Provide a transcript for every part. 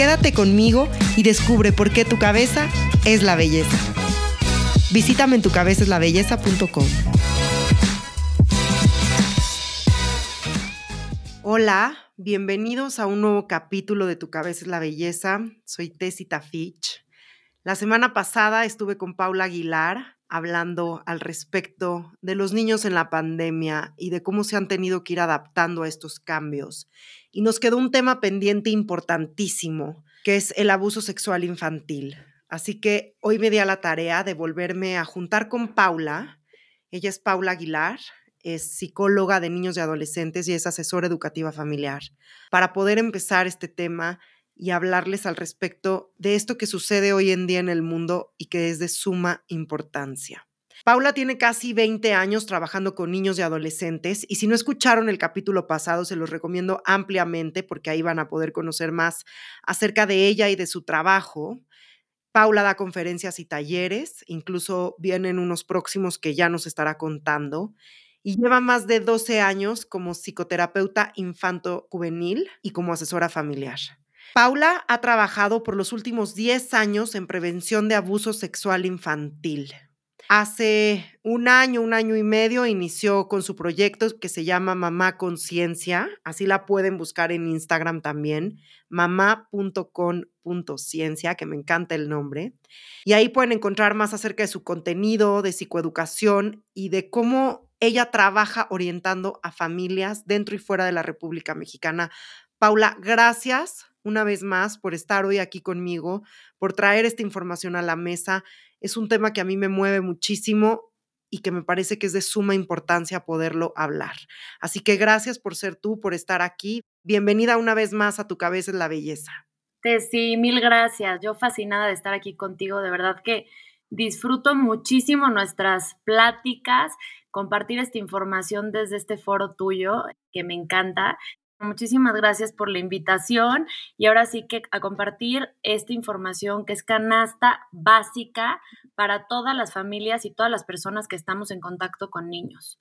Quédate conmigo y descubre por qué tu cabeza es la belleza. Visítame en tucabezaslabelleza.com. Hola, bienvenidos a un nuevo capítulo de Tu cabeza es la belleza. Soy Tessita Fitch. La semana pasada estuve con Paula Aguilar hablando al respecto de los niños en la pandemia y de cómo se han tenido que ir adaptando a estos cambios. Y nos quedó un tema pendiente importantísimo, que es el abuso sexual infantil. Así que hoy me di a la tarea de volverme a juntar con Paula. Ella es Paula Aguilar, es psicóloga de niños y adolescentes y es asesora educativa familiar, para poder empezar este tema y hablarles al respecto de esto que sucede hoy en día en el mundo y que es de suma importancia. Paula tiene casi 20 años trabajando con niños y adolescentes y si no escucharon el capítulo pasado se los recomiendo ampliamente porque ahí van a poder conocer más acerca de ella y de su trabajo. Paula da conferencias y talleres, incluso vienen unos próximos que ya nos estará contando y lleva más de 12 años como psicoterapeuta infanto-juvenil y como asesora familiar. Paula ha trabajado por los últimos 10 años en prevención de abuso sexual infantil. Hace un año, un año y medio, inició con su proyecto que se llama Mamá Conciencia. Así la pueden buscar en Instagram también, mamá.con.ciencia, que me encanta el nombre. Y ahí pueden encontrar más acerca de su contenido, de psicoeducación y de cómo ella trabaja orientando a familias dentro y fuera de la República Mexicana. Paula, gracias una vez más por estar hoy aquí conmigo, por traer esta información a la mesa. Es un tema que a mí me mueve muchísimo y que me parece que es de suma importancia poderlo hablar. Así que gracias por ser tú, por estar aquí. Bienvenida una vez más a Tu Cabeza es la Belleza. Sí, mil gracias. Yo fascinada de estar aquí contigo. De verdad que disfruto muchísimo nuestras pláticas, compartir esta información desde este foro tuyo, que me encanta. Muchísimas gracias por la invitación y ahora sí que a compartir esta información que es canasta básica para todas las familias y todas las personas que estamos en contacto con niños.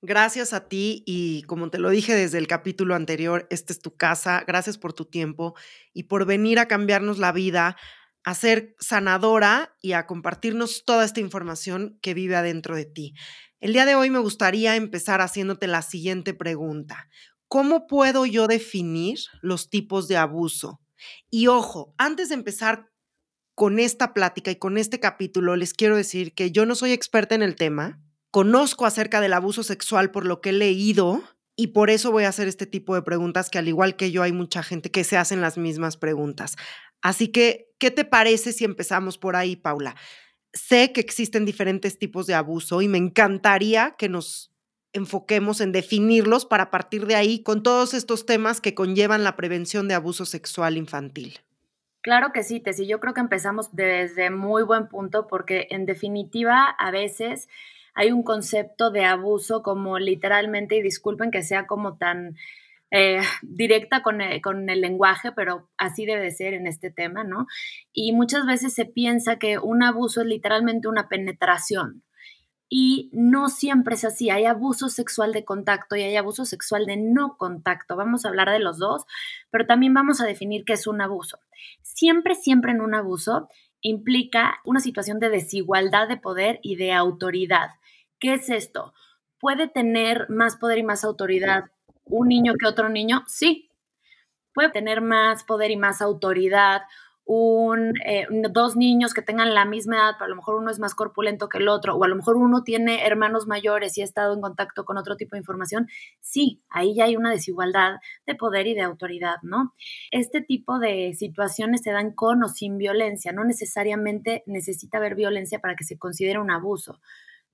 Gracias a ti y como te lo dije desde el capítulo anterior, esta es tu casa. Gracias por tu tiempo y por venir a cambiarnos la vida, a ser sanadora y a compartirnos toda esta información que vive adentro de ti. El día de hoy me gustaría empezar haciéndote la siguiente pregunta. ¿Cómo puedo yo definir los tipos de abuso? Y ojo, antes de empezar con esta plática y con este capítulo, les quiero decir que yo no soy experta en el tema, conozco acerca del abuso sexual por lo que he leído y por eso voy a hacer este tipo de preguntas que al igual que yo hay mucha gente que se hacen las mismas preguntas. Así que, ¿qué te parece si empezamos por ahí, Paula? Sé que existen diferentes tipos de abuso y me encantaría que nos enfoquemos en definirlos para partir de ahí con todos estos temas que conllevan la prevención de abuso sexual infantil. Claro que sí, Tessy. Yo creo que empezamos desde muy buen punto porque en definitiva a veces hay un concepto de abuso como literalmente, y disculpen que sea como tan eh, directa con el, con el, lenguaje, pero así debe ser en este tema, ¿no? Y muchas veces se piensa que un abuso es literalmente una penetración, y no siempre es así. Hay abuso sexual de contacto y hay abuso sexual de no contacto. Vamos a hablar de los dos, pero también vamos a definir qué es un abuso. Siempre, siempre en un abuso implica una situación de desigualdad de poder y de autoridad. ¿Qué es esto? ¿Puede tener más poder y más autoridad un niño que otro niño? Sí. Puede tener más poder y más autoridad un, eh, dos niños que tengan la misma edad, pero a lo mejor uno es más corpulento que el otro, o a lo mejor uno tiene hermanos mayores y ha estado en contacto con otro tipo de información, sí, ahí ya hay una desigualdad de poder y de autoridad, ¿no? Este tipo de situaciones se dan con o sin violencia, no necesariamente necesita haber violencia para que se considere un abuso.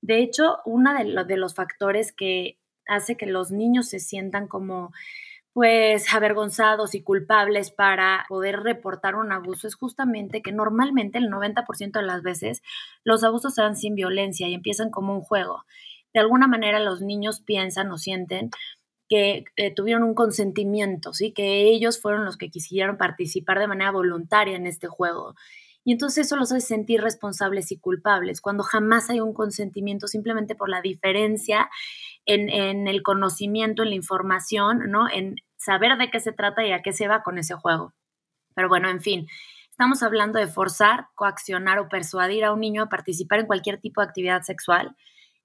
De hecho, uno de, de los factores que hace que los niños se sientan como pues avergonzados y culpables para poder reportar un abuso es justamente que normalmente el 90% de las veces los abusos se dan sin violencia y empiezan como un juego. De alguna manera los niños piensan o sienten que eh, tuvieron un consentimiento, ¿sí? que ellos fueron los que quisieron participar de manera voluntaria en este juego. Y entonces eso los hace sentir responsables y culpables, cuando jamás hay un consentimiento simplemente por la diferencia en, el conocimiento, en la información, ¿no? En saber de qué se trata y a qué se va con ese juego. Pero bueno, en fin, estamos hablando de forzar, coaccionar o persuadir a un niño a participar en cualquier tipo de actividad sexual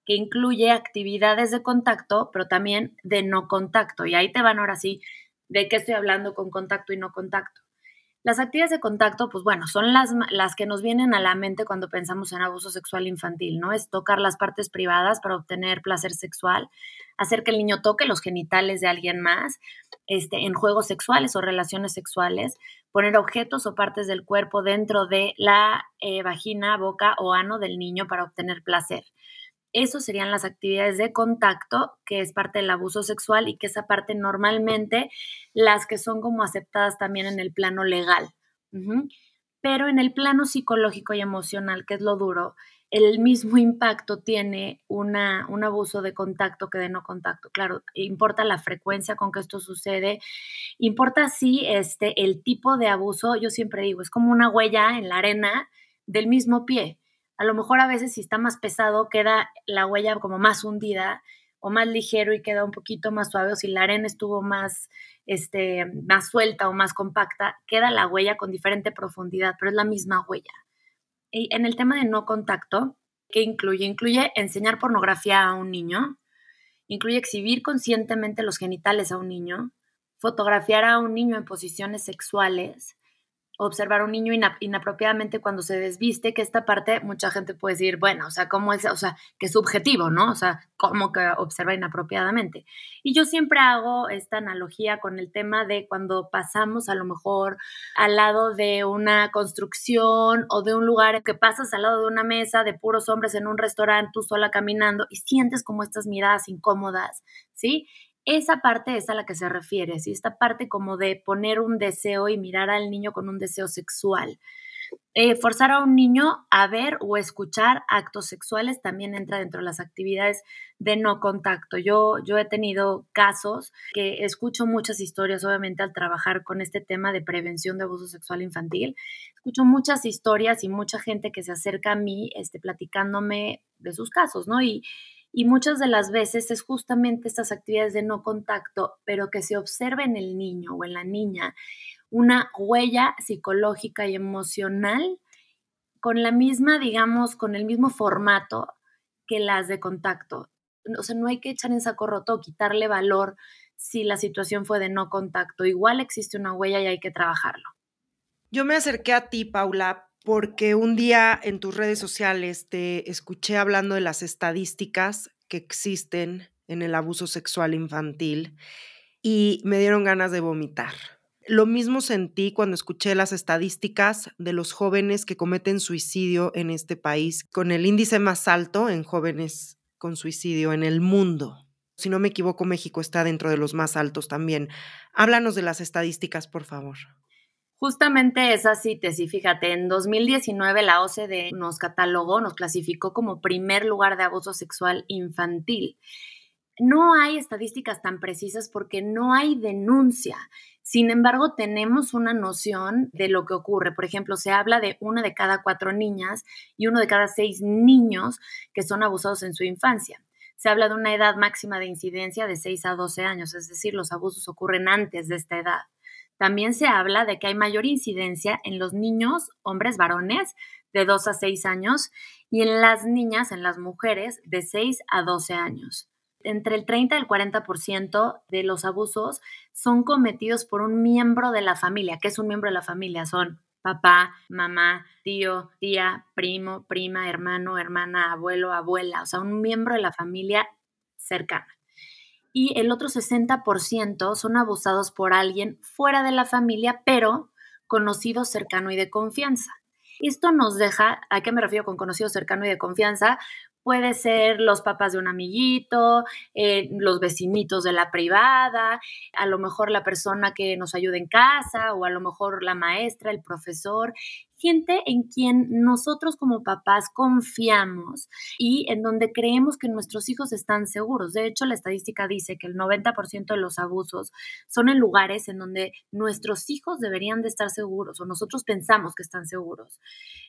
que incluye actividades de contacto, pero también de no contacto. Y ahí te van ahora sí de qué estoy hablando con contacto y no contacto. Las actividades de contacto, pues bueno, son las, las que nos vienen a la mente cuando pensamos en abuso sexual infantil, ¿no? Es tocar las partes privadas para obtener placer sexual, hacer que el niño toque los genitales de alguien más, este, en juegos sexuales o relaciones sexuales, poner objetos o partes del cuerpo dentro de la eh, vagina, boca o ano del niño para obtener placer. Eso serían las actividades de contacto, que es parte del abuso sexual y que esa parte normalmente las que son como aceptadas también en el plano legal. Pero en el plano psicológico y emocional, que es lo duro, el mismo impacto tiene una, un abuso de contacto que de no contacto. Claro, importa la frecuencia con que esto sucede, importa sí este, el tipo de abuso, yo siempre digo, es como una huella en la arena del mismo pie. A lo mejor a veces si está más pesado queda la huella como más hundida o más ligero y queda un poquito más suave o si la arena estuvo más, este, más suelta o más compacta, queda la huella con diferente profundidad, pero es la misma huella. Y en el tema de no contacto, ¿qué incluye? Incluye enseñar pornografía a un niño, incluye exhibir conscientemente los genitales a un niño, fotografiar a un niño en posiciones sexuales, observar a un niño inapropiadamente cuando se desviste, que esta parte mucha gente puede decir, bueno, o sea, ¿cómo es? O sea, que es subjetivo, ¿no? O sea, ¿cómo que observa inapropiadamente? Y yo siempre hago esta analogía con el tema de cuando pasamos a lo mejor al lado de una construcción o de un lugar que pasas al lado de una mesa de puros hombres en un restaurante, tú sola caminando y sientes como estas miradas incómodas, ¿sí? Esa parte es a la que se refiere, ¿sí? esta parte como de poner un deseo y mirar al niño con un deseo sexual. Eh, forzar a un niño a ver o escuchar actos sexuales también entra dentro de las actividades de no contacto. Yo, yo he tenido casos que escucho muchas historias, obviamente, al trabajar con este tema de prevención de abuso sexual infantil. Escucho muchas historias y mucha gente que se acerca a mí este, platicándome de sus casos, ¿no? Y, y muchas de las veces es justamente estas actividades de no contacto, pero que se observe en el niño o en la niña una huella psicológica y emocional con la misma, digamos, con el mismo formato que las de contacto. O sea, no hay que echar en saco roto o quitarle valor si la situación fue de no contacto. Igual existe una huella y hay que trabajarlo. Yo me acerqué a ti, Paula, porque un día en tus redes sociales te escuché hablando de las estadísticas que existen en el abuso sexual infantil y me dieron ganas de vomitar. Lo mismo sentí cuando escuché las estadísticas de los jóvenes que cometen suicidio en este país, con el índice más alto en jóvenes con suicidio en el mundo. Si no me equivoco, México está dentro de los más altos también. Háblanos de las estadísticas, por favor. Justamente esa síntesis, fíjate, en 2019 la OCDE nos catalogó, nos clasificó como primer lugar de abuso sexual infantil. No hay estadísticas tan precisas porque no hay denuncia. Sin embargo, tenemos una noción de lo que ocurre. Por ejemplo, se habla de una de cada cuatro niñas y uno de cada seis niños que son abusados en su infancia. Se habla de una edad máxima de incidencia de 6 a 12 años, es decir, los abusos ocurren antes de esta edad. También se habla de que hay mayor incidencia en los niños, hombres varones, de 2 a 6 años, y en las niñas, en las mujeres, de 6 a 12 años. Entre el 30 y el 40% de los abusos son cometidos por un miembro de la familia. ¿Qué es un miembro de la familia? Son papá, mamá, tío, tía, primo, prima, hermano, hermana, abuelo, abuela, o sea, un miembro de la familia cercana y el otro 60% son abusados por alguien fuera de la familia, pero conocido, cercano y de confianza. Esto nos deja, ¿a qué me refiero con conocido, cercano y de confianza? puede ser los papás de un amiguito, eh, los vecinitos de la privada, a lo mejor la persona que nos ayuda en casa o a lo mejor la maestra, el profesor gente en quien nosotros como papás confiamos y en donde creemos que nuestros hijos están seguros. De hecho, la estadística dice que el 90% de los abusos son en lugares en donde nuestros hijos deberían de estar seguros o nosotros pensamos que están seguros.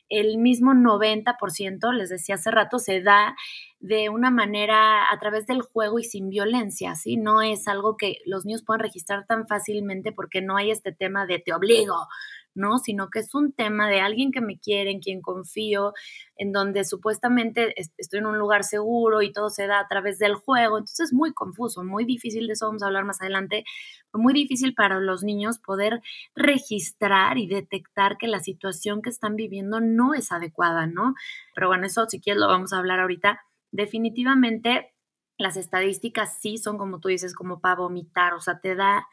El mismo 90%, les decía hace rato, se da de una manera a través del juego y sin violencia, ¿sí? No es algo que los niños puedan registrar tan fácilmente porque no hay este tema de te obligo, ¿no? Sino que es un tema de alguien que me quiere, en quien confío, en donde supuestamente estoy en un lugar seguro y todo se da a través del juego. Entonces es muy confuso, muy difícil, de eso vamos a hablar más adelante, muy difícil para los niños poder registrar y detectar que la situación que están viviendo no es adecuada, ¿no? Pero bueno, eso si quieres lo vamos a hablar ahorita. Definitivamente las estadísticas sí son como tú dices, como para vomitar, o sea, te da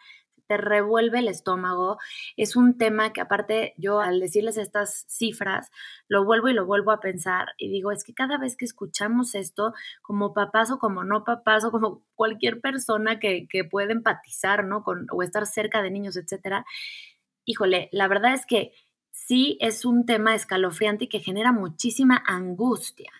te revuelve el estómago. Es un tema que aparte yo al decirles estas cifras, lo vuelvo y lo vuelvo a pensar y digo, es que cada vez que escuchamos esto, como papás o como no papás o como cualquier persona que, que puede empatizar, ¿no? Con, o estar cerca de niños, etcétera, híjole, la verdad es que sí es un tema escalofriante y que genera muchísima angustia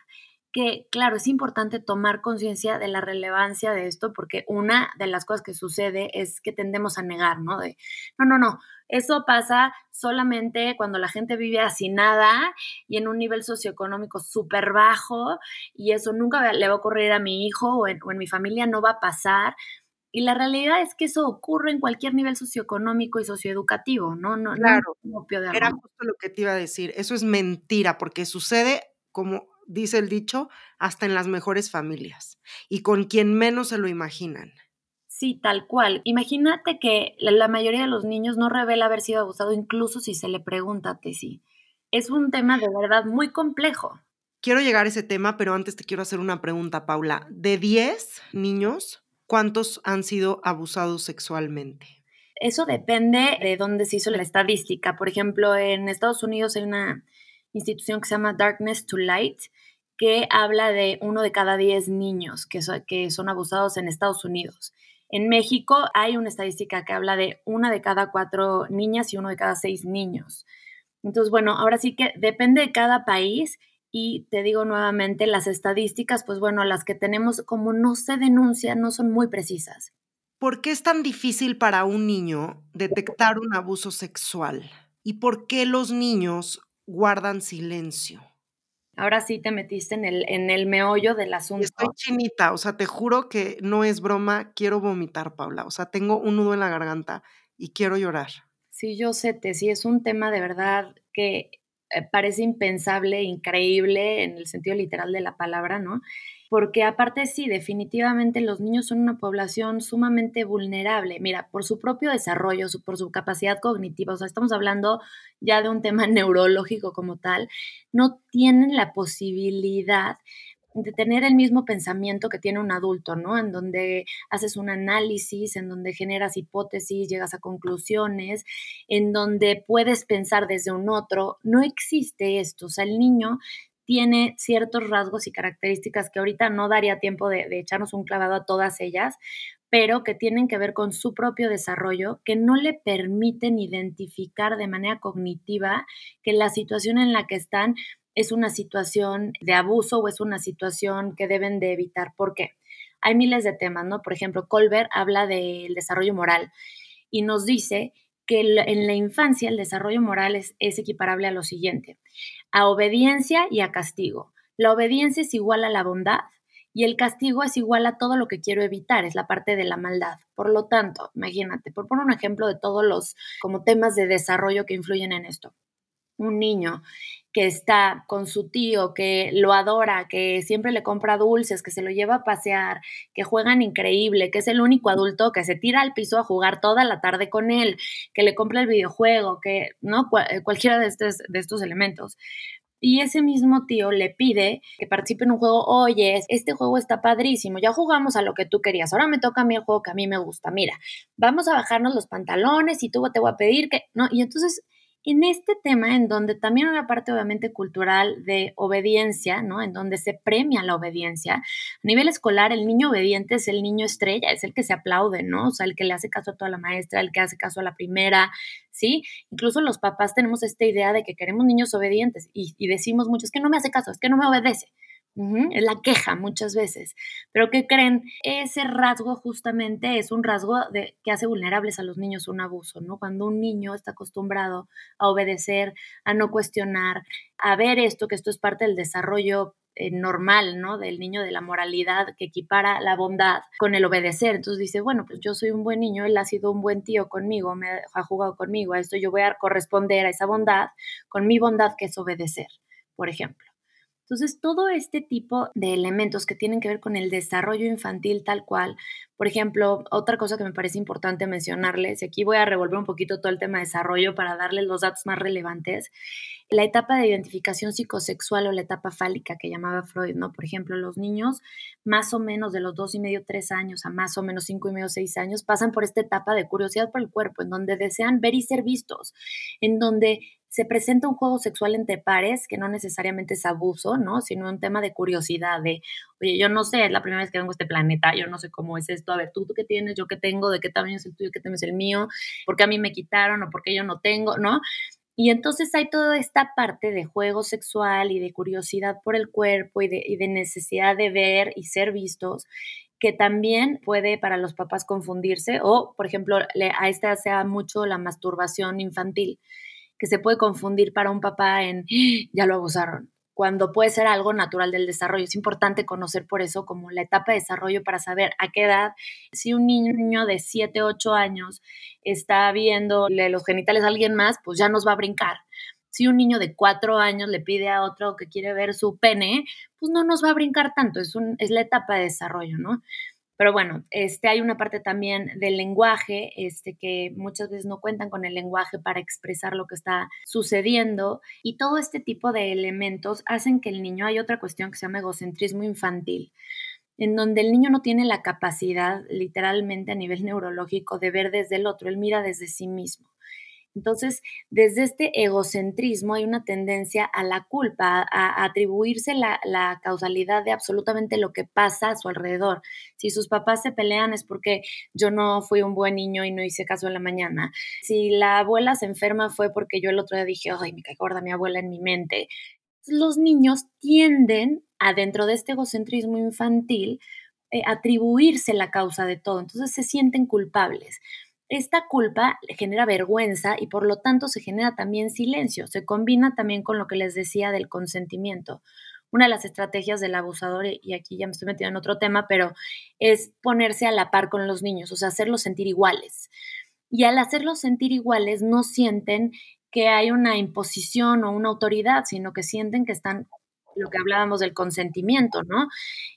que, claro, es importante tomar conciencia de la relevancia de esto, porque una de las cosas que sucede es que tendemos a negar, ¿no? De, no, no, no, eso pasa solamente cuando la gente vive así nada y en un nivel socioeconómico súper bajo, y eso nunca le va a ocurrir a mi hijo o en, mi familia, no va a pasar. Y la realidad es que eso ocurre en cualquier nivel socioeconómico y socioeducativo, ¿no? no claro, no era justo lo que te iba a decir. Eso es mentira, porque sucede como dice el dicho, hasta en las mejores familias y con quien menos se lo imaginan. Sí, tal cual. Imagínate que la mayoría de los niños no revela haber sido abusado incluso si se le pregunta a sí. Es un tema de verdad muy complejo. Quiero llegar a ese tema, pero antes te quiero hacer una pregunta, Paula. De 10 niños, ¿cuántos han sido abusados sexualmente? Eso depende de dónde se hizo la estadística. Por ejemplo, en Estados Unidos hay una institución que se llama Darkness to Light, que habla de uno de cada diez niños que, que son abusados en Estados Unidos. En México hay una estadística que habla de una de cada cuatro niñas y uno de cada seis niños. Entonces, bueno, ahora sí que depende de cada país y te digo nuevamente, las estadísticas, pues bueno, las que tenemos como no se denuncian, no son muy precisas. ¿Por qué es tan difícil para un niño detectar un abuso sexual? ¿Y por qué los niños guardan silencio. Ahora sí te metiste en el, en el meollo del asunto. Estoy chinita, o sea, te juro que no es broma, quiero vomitar, Paula. O sea, tengo un nudo en la garganta y quiero llorar. Sí, yo sé, te, sí, es un tema de verdad que eh, parece impensable, increíble en el sentido literal de la palabra, ¿no? Porque aparte sí, definitivamente los niños son una población sumamente vulnerable, mira, por su propio desarrollo, por su capacidad cognitiva, o sea, estamos hablando ya de un tema neurológico como tal, no tienen la posibilidad de tener el mismo pensamiento que tiene un adulto, ¿no? En donde haces un análisis, en donde generas hipótesis, llegas a conclusiones, en donde puedes pensar desde un otro. No existe esto, o sea, el niño tiene ciertos rasgos y características que ahorita no daría tiempo de, echarnos un clavado a todas ellas, pero que tienen que ver con su propio desarrollo, que no le permiten identificar de manera cognitiva que la situación en la que están es una situación de abuso o es una situación que deben de evitar. ¿Por qué? Hay miles de temas, ¿no? Por ejemplo, Colbert habla del desarrollo moral y nos dice que en la infancia el desarrollo moral es, equiparable a lo siguiente, a obediencia y a castigo. La obediencia es igual a la bondad y el castigo es igual a todo lo que quiero evitar, es la parte de la maldad. Por lo tanto, imagínate, por poner un ejemplo de todos los como temas de desarrollo que influyen en esto. Un niño que está con su tío, que lo adora, que siempre le compra dulces, que se lo lleva a pasear, que juegan increíble, que es el único adulto que se tira al piso a jugar toda la tarde con él, que le compra el videojuego, que no eh, cualquiera de estos, de estos elementos. Y ese mismo tío le pide que participe en un juego, oye, este juego está padrísimo, ya jugamos a lo que tú querías, ahora me toca a mí el juego que a mí me gusta, mira, vamos a bajarnos los pantalones y tú te voy a pedir que, ¿no? Y entonces en este tema, en donde también una parte obviamente cultural de obediencia, ¿no? En donde se premia la obediencia. A nivel escolar, el niño obediente es el niño estrella, es el que se aplaude, ¿no? O sea, el que le hace caso a toda la maestra, el que hace caso a la primera, ¿sí? Incluso los papás tenemos esta idea de que queremos niños obedientes y, y decimos mucho, es que no me hace caso, es que no me obedece. Es la queja muchas veces. Pero ¿qué creen? Ese rasgo justamente es un rasgo de, que hace vulnerables a los niños un abuso, ¿no? Cuando un niño está acostumbrado a obedecer, a no cuestionar, a ver esto, que esto es parte del desarrollo eh, normal, ¿no? Del niño, de la moralidad que equipara la bondad con el obedecer. Entonces dice, bueno, pues yo soy un buen niño, él ha sido un buen tío conmigo, me ha jugado conmigo, a esto yo voy a corresponder a esa bondad con mi bondad que es obedecer, por ejemplo. Entonces, todo este tipo de elementos que tienen que ver con el desarrollo infantil tal cual, por ejemplo, otra cosa que me parece importante mencionarles, y aquí voy a revolver un poquito todo el tema de desarrollo para darles los datos más relevantes, la etapa de identificación psicosexual o la etapa fálica que llamaba Freud, ¿no? Por ejemplo, los niños más o menos de los dos y medio, tres años a más o menos cinco y medio, seis años pasan por esta etapa de curiosidad por el cuerpo, en donde desean ver y ser vistos, en donde se presenta un juego sexual entre pares, que no necesariamente es abuso, ¿no? Sino un tema de curiosidad, de, oye, yo no sé, es la primera vez que vengo a este planeta, yo no sé cómo es esto, a ver, tú, tú qué tienes, yo qué tengo, de qué tamaño es el tuyo, qué tamaño es el mío, por qué a mí me quitaron o por qué yo no tengo, ¿no? Y entonces hay toda esta parte de juego sexual y de curiosidad por el cuerpo y de, necesidad de ver y ser vistos, que también puede para los papás confundirse o, por ejemplo, a esta sea mucho la masturbación infantil que se puede confundir para un papá en ¡Ah! ya lo abusaron, cuando puede ser algo natural del desarrollo. Es importante conocer por eso como la etapa de desarrollo para saber a qué edad, si un niño de 7, 8 años está viendo los genitales a alguien más, pues ya nos va a brincar. Si un niño de 4 años le pide a otro que quiere ver su pene, pues no nos va a brincar tanto, es, un, es la etapa de desarrollo, ¿no? Pero bueno, este, hay una parte también del lenguaje, este, que muchas veces no cuentan con el lenguaje para expresar lo que está sucediendo y todo este tipo de elementos hacen que el niño, hay otra cuestión que se llama egocentrismo infantil, en donde el niño no tiene la capacidad literalmente a nivel neurológico de ver desde el otro, él mira desde sí mismo. Entonces, desde este egocentrismo hay una tendencia a la culpa, a, atribuirse la, causalidad de absolutamente lo que pasa a su alrededor. Si sus papás se pelean es porque yo no fui un buen niño y no hice caso en la mañana. Si la abuela se enferma fue porque yo el otro día dije, ay, me cae gorda mi abuela en mi mente. Los niños tienden a, dentro de este egocentrismo infantil, eh, atribuirse la causa de todo. Entonces se sienten culpables. Esta culpa genera vergüenza y por lo tanto se genera también silencio. Se combina también con lo que les decía del consentimiento. Una de las estrategias del abusador, y aquí ya me estoy metiendo en otro tema, pero es ponerse a la par con los niños, o sea, hacerlos sentir iguales. Y al hacerlos sentir iguales, no sienten que hay una imposición o una autoridad, sino que sienten que están, lo que hablábamos del consentimiento, ¿no?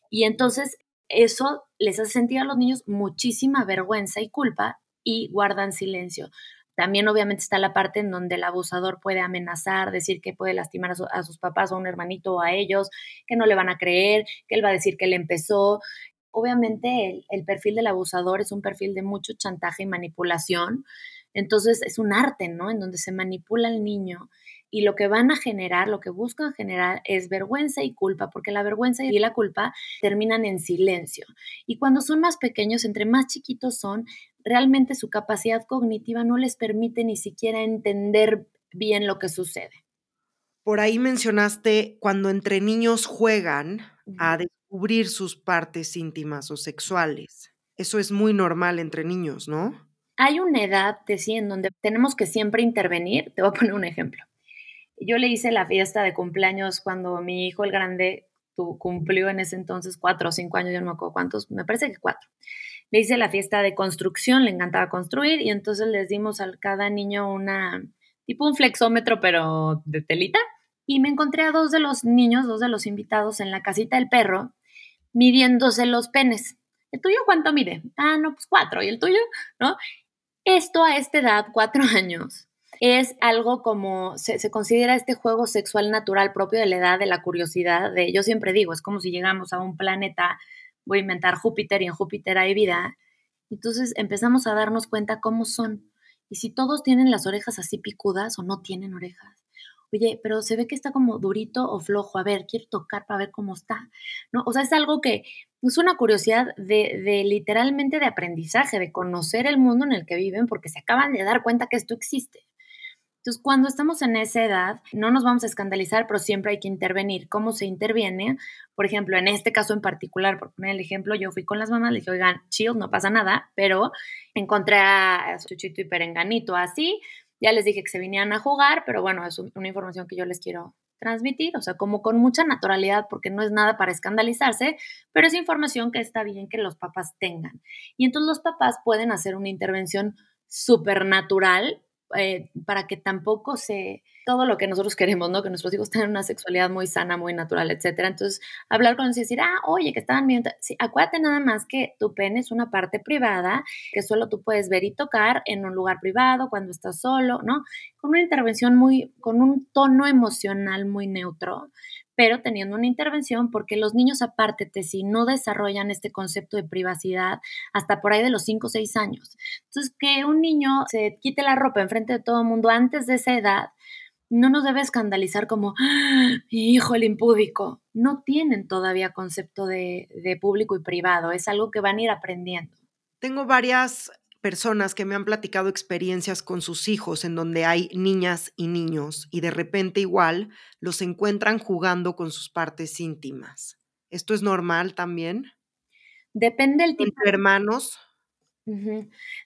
Y entonces eso les hace sentir a los niños muchísima vergüenza y culpa y guardan silencio. También obviamente está la parte en donde el abusador puede amenazar, decir que puede lastimar a, sus papás o a un hermanito o a ellos, que no le van a creer, que él va a decir que él empezó. Obviamente el, el perfil del abusador es un perfil de mucho chantaje y manipulación. Entonces es un arte, ¿no? En donde se manipula al niño y lo que van a generar, lo que buscan generar es vergüenza y culpa, porque la vergüenza y la culpa terminan en silencio. Y cuando son más pequeños, entre más chiquitos son, realmente su capacidad cognitiva no les permite ni siquiera entender bien lo que sucede. Por ahí mencionaste cuando entre niños juegan a descubrir sus partes íntimas o sexuales. Eso es muy normal entre niños, ¿no? Hay una edad, decía, en donde tenemos que siempre intervenir. Te voy a poner un ejemplo. Yo le hice la fiesta de cumpleaños cuando mi hijo, el grande, cumplió en ese entonces cuatro o cinco años, yo no me acuerdo cuántos, me parece que cuatro. Le hice la fiesta de construcción, le encantaba construir y entonces les dimos a cada niño una, tipo un flexómetro, pero de telita. Y me encontré a dos de los niños, dos de los invitados en la casita del perro, midiéndose los penes. ¿El tuyo cuánto mide? Ah, no, pues cuatro. ¿Y el tuyo? ¿No? Esto a esta edad, cuatro años, es algo como, se, considera este juego sexual natural propio de la edad, de la curiosidad, de, yo siempre digo, es como si llegamos a un planeta, voy a inventar Júpiter y en Júpiter hay vida, entonces empezamos a darnos cuenta cómo son. ¿Y si todos tienen las orejas así picudas o no tienen orejas? Oye, pero se ve que está como durito o flojo. A ver, quiero tocar para ver cómo está. ¿No? O sea, es algo que es una curiosidad de, de literalmente de aprendizaje, de conocer el mundo en el que viven, porque se acaban de dar cuenta que esto existe. Entonces, cuando estamos en esa edad, no nos vamos a escandalizar, pero siempre hay que intervenir. ¿Cómo se interviene? Por ejemplo, en este caso en particular, por poner el ejemplo, yo fui con las mamás, le dije, oigan, chill, no pasa nada, pero encontré a Chuchito y Perenganito así. Ya les dije que se vinieran a jugar, pero bueno, es una información que yo les quiero transmitir, o sea, como con mucha naturalidad, porque no es nada para escandalizarse, pero es información que está bien que los papás tengan. Y entonces los papás pueden hacer una intervención supernatural eh, para que tampoco se, todo lo que nosotros queremos, ¿no? Que nuestros hijos tengan una sexualidad muy sana, muy natural, etcétera. Entonces, hablar con ellos y decir, ah, oye, que estaban viendo, sí, acuérdate nada más que tu pene es una parte privada que solo tú puedes ver y tocar en un lugar privado cuando estás solo, ¿no? Con una intervención muy, con un tono emocional muy neutro, pero teniendo una intervención porque los niños aparte si no desarrollan este concepto de privacidad hasta por ahí de los 5 o 6 años. Entonces, que un niño se quite la ropa enfrente de todo el mundo antes de esa edad, no nos debe escandalizar como, ¡Ah, hijo, el impúdico. No tienen todavía concepto de público y privado, es algo que van a ir aprendiendo. Tengo varias personas que me han platicado experiencias con sus hijos en donde hay niñas y niños y de repente igual los encuentran jugando con sus partes íntimas. ¿Esto es normal también? Depende del tipo. ¿Entre hermanos?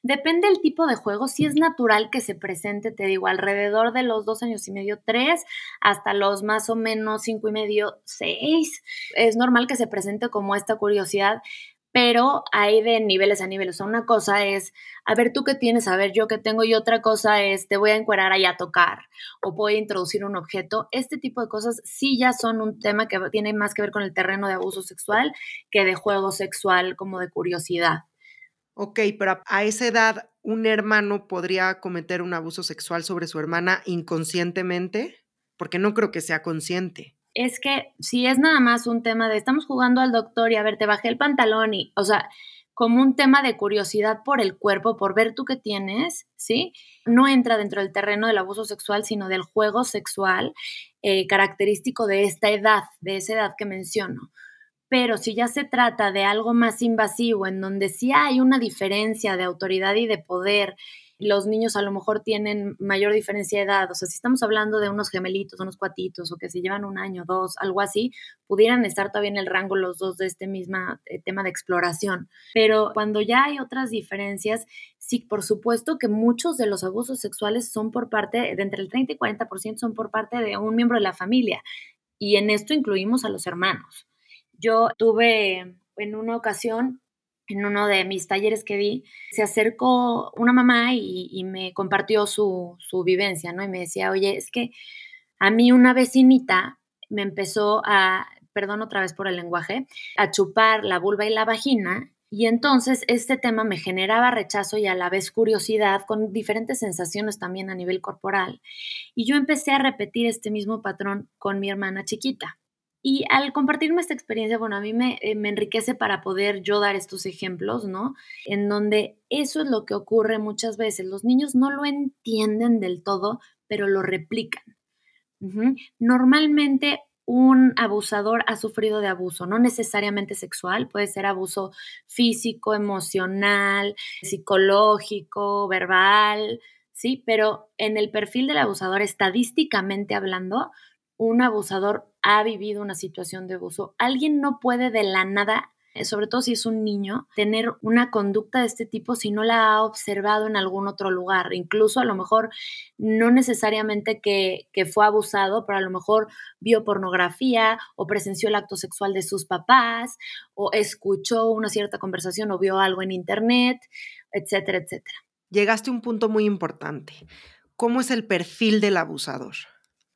Depende del tipo de juego. Si es natural que se presente, te digo, alrededor de los dos años y medio, tres, hasta los más o menos cinco y medio, seis. Es normal que se presente como esta curiosidad pero hay de niveles a niveles. O sea, una cosa es, a ver, tú qué tienes, a ver, yo qué tengo, y otra cosa es, te voy a encuerar ahí a tocar, o voy a introducir un objeto. Este tipo de cosas sí ya son un tema que tiene más que ver con el terreno de abuso sexual que de juego sexual, como de curiosidad. Ok, pero a esa edad, ¿un hermano podría cometer un abuso sexual sobre su hermana inconscientemente? Porque no creo que sea consciente es que si es nada más un tema de estamos jugando al doctor y a ver, te bajé el pantalón y, o sea, como un tema de curiosidad por el cuerpo, por ver tú qué tienes, ¿sí? No entra dentro del terreno del abuso sexual, sino del juego sexual eh, característico de esta edad, de esa edad que menciono. Pero si ya se trata de algo más invasivo, en donde sí hay una diferencia de autoridad y de poder los niños a lo mejor tienen mayor diferencia de edad, o sea, si estamos hablando de unos gemelitos, unos cuatitos, o que se llevan un año, dos, algo así, pudieran estar todavía en el rango los dos de este mismo eh, tema de exploración. Pero cuando ya hay otras diferencias, sí, por supuesto que muchos de los abusos sexuales son por parte, de entre el 30 y 40% son por parte de un miembro de la familia, y en esto incluimos a los hermanos. Yo tuve en una ocasión en uno de mis talleres que di, se acercó una mamá y, me compartió su, su, vivencia, ¿no? Y me decía, oye, es que a mí una vecinita me empezó a, perdón otra vez por el lenguaje, a chupar la vulva y la vagina. Y entonces este tema me generaba rechazo y a la vez curiosidad, con diferentes sensaciones también a nivel corporal. Y yo empecé a repetir este mismo patrón con mi hermana chiquita. Y al compartirme esta experiencia, bueno, a mí me, eh, me, enriquece para poder yo dar estos ejemplos, ¿no? En donde eso es lo que ocurre muchas veces. Los niños no lo entienden del todo, pero lo replican. Normalmente un abusador ha sufrido de abuso, no necesariamente sexual, puede ser abuso físico, emocional, psicológico, verbal, ¿sí? Pero en el perfil del abusador, estadísticamente hablando, un abusador ha vivido una situación de abuso. Alguien no puede de la nada, eh, sobre todo si es un niño, tener una conducta de este tipo si no la ha observado en algún otro lugar. Incluso a lo mejor no necesariamente que, que fue abusado, pero a lo mejor vio pornografía o presenció el acto sexual de sus papás o escuchó una cierta conversación o vio algo en internet, etcétera, etcétera. Llegaste a un punto muy importante. ¿Cómo es el perfil del abusador?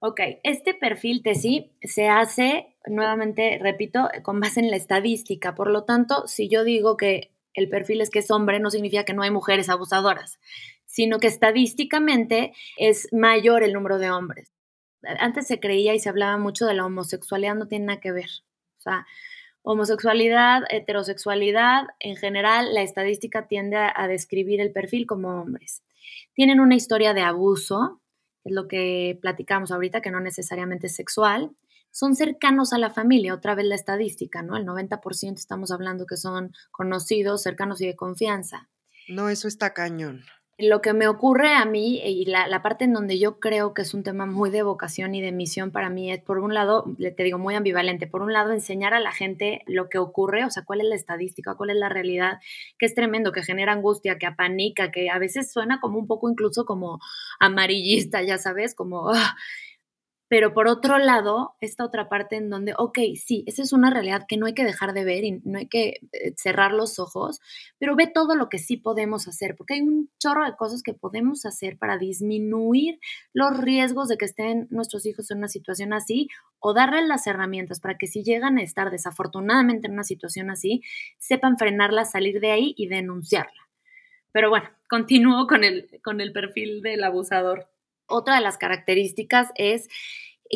Ok, este perfil TESI se hace, nuevamente, repito, con base en la estadística. Por lo tanto, si yo digo que el perfil es que es hombre, no significa que no hay mujeres abusadoras, sino que estadísticamente es mayor el número de hombres. Antes se creía y se hablaba mucho de la homosexualidad, no tiene nada que ver. O sea, homosexualidad, heterosexualidad, en general, la estadística tiende a, describir el perfil como hombres. tienen una historia de abuso, lo que platicamos ahorita, que no necesariamente es sexual, son cercanos a la familia, otra vez la estadística, ¿no? El 90% estamos hablando que son conocidos, cercanos y de confianza. No, eso está cañón. Lo que me ocurre a mí y la, parte en donde yo creo que es un tema muy de vocación y de misión para mí es, por un lado, te digo, muy ambivalente. Por un lado, enseñar a la gente lo que ocurre, o sea, cuál es la estadística, cuál es la realidad, que es tremendo, que genera angustia, que apanica, que a veces suena como un poco incluso como amarillista, ya sabes, como... Ah, pero por otro lado, esta otra parte en donde, ok, sí, esa es una realidad que no hay que dejar de ver y no hay que eh, cerrar los ojos, pero ve todo lo que sí podemos hacer, porque hay un chorro de cosas que podemos hacer para disminuir los riesgos de que estén nuestros hijos en una situación así o darles las herramientas para que si llegan a estar desafortunadamente en una situación así, sepan frenarla, salir de ahí y denunciarla. Pero bueno, continúo con el, con el perfil del abusador. Otra de las características es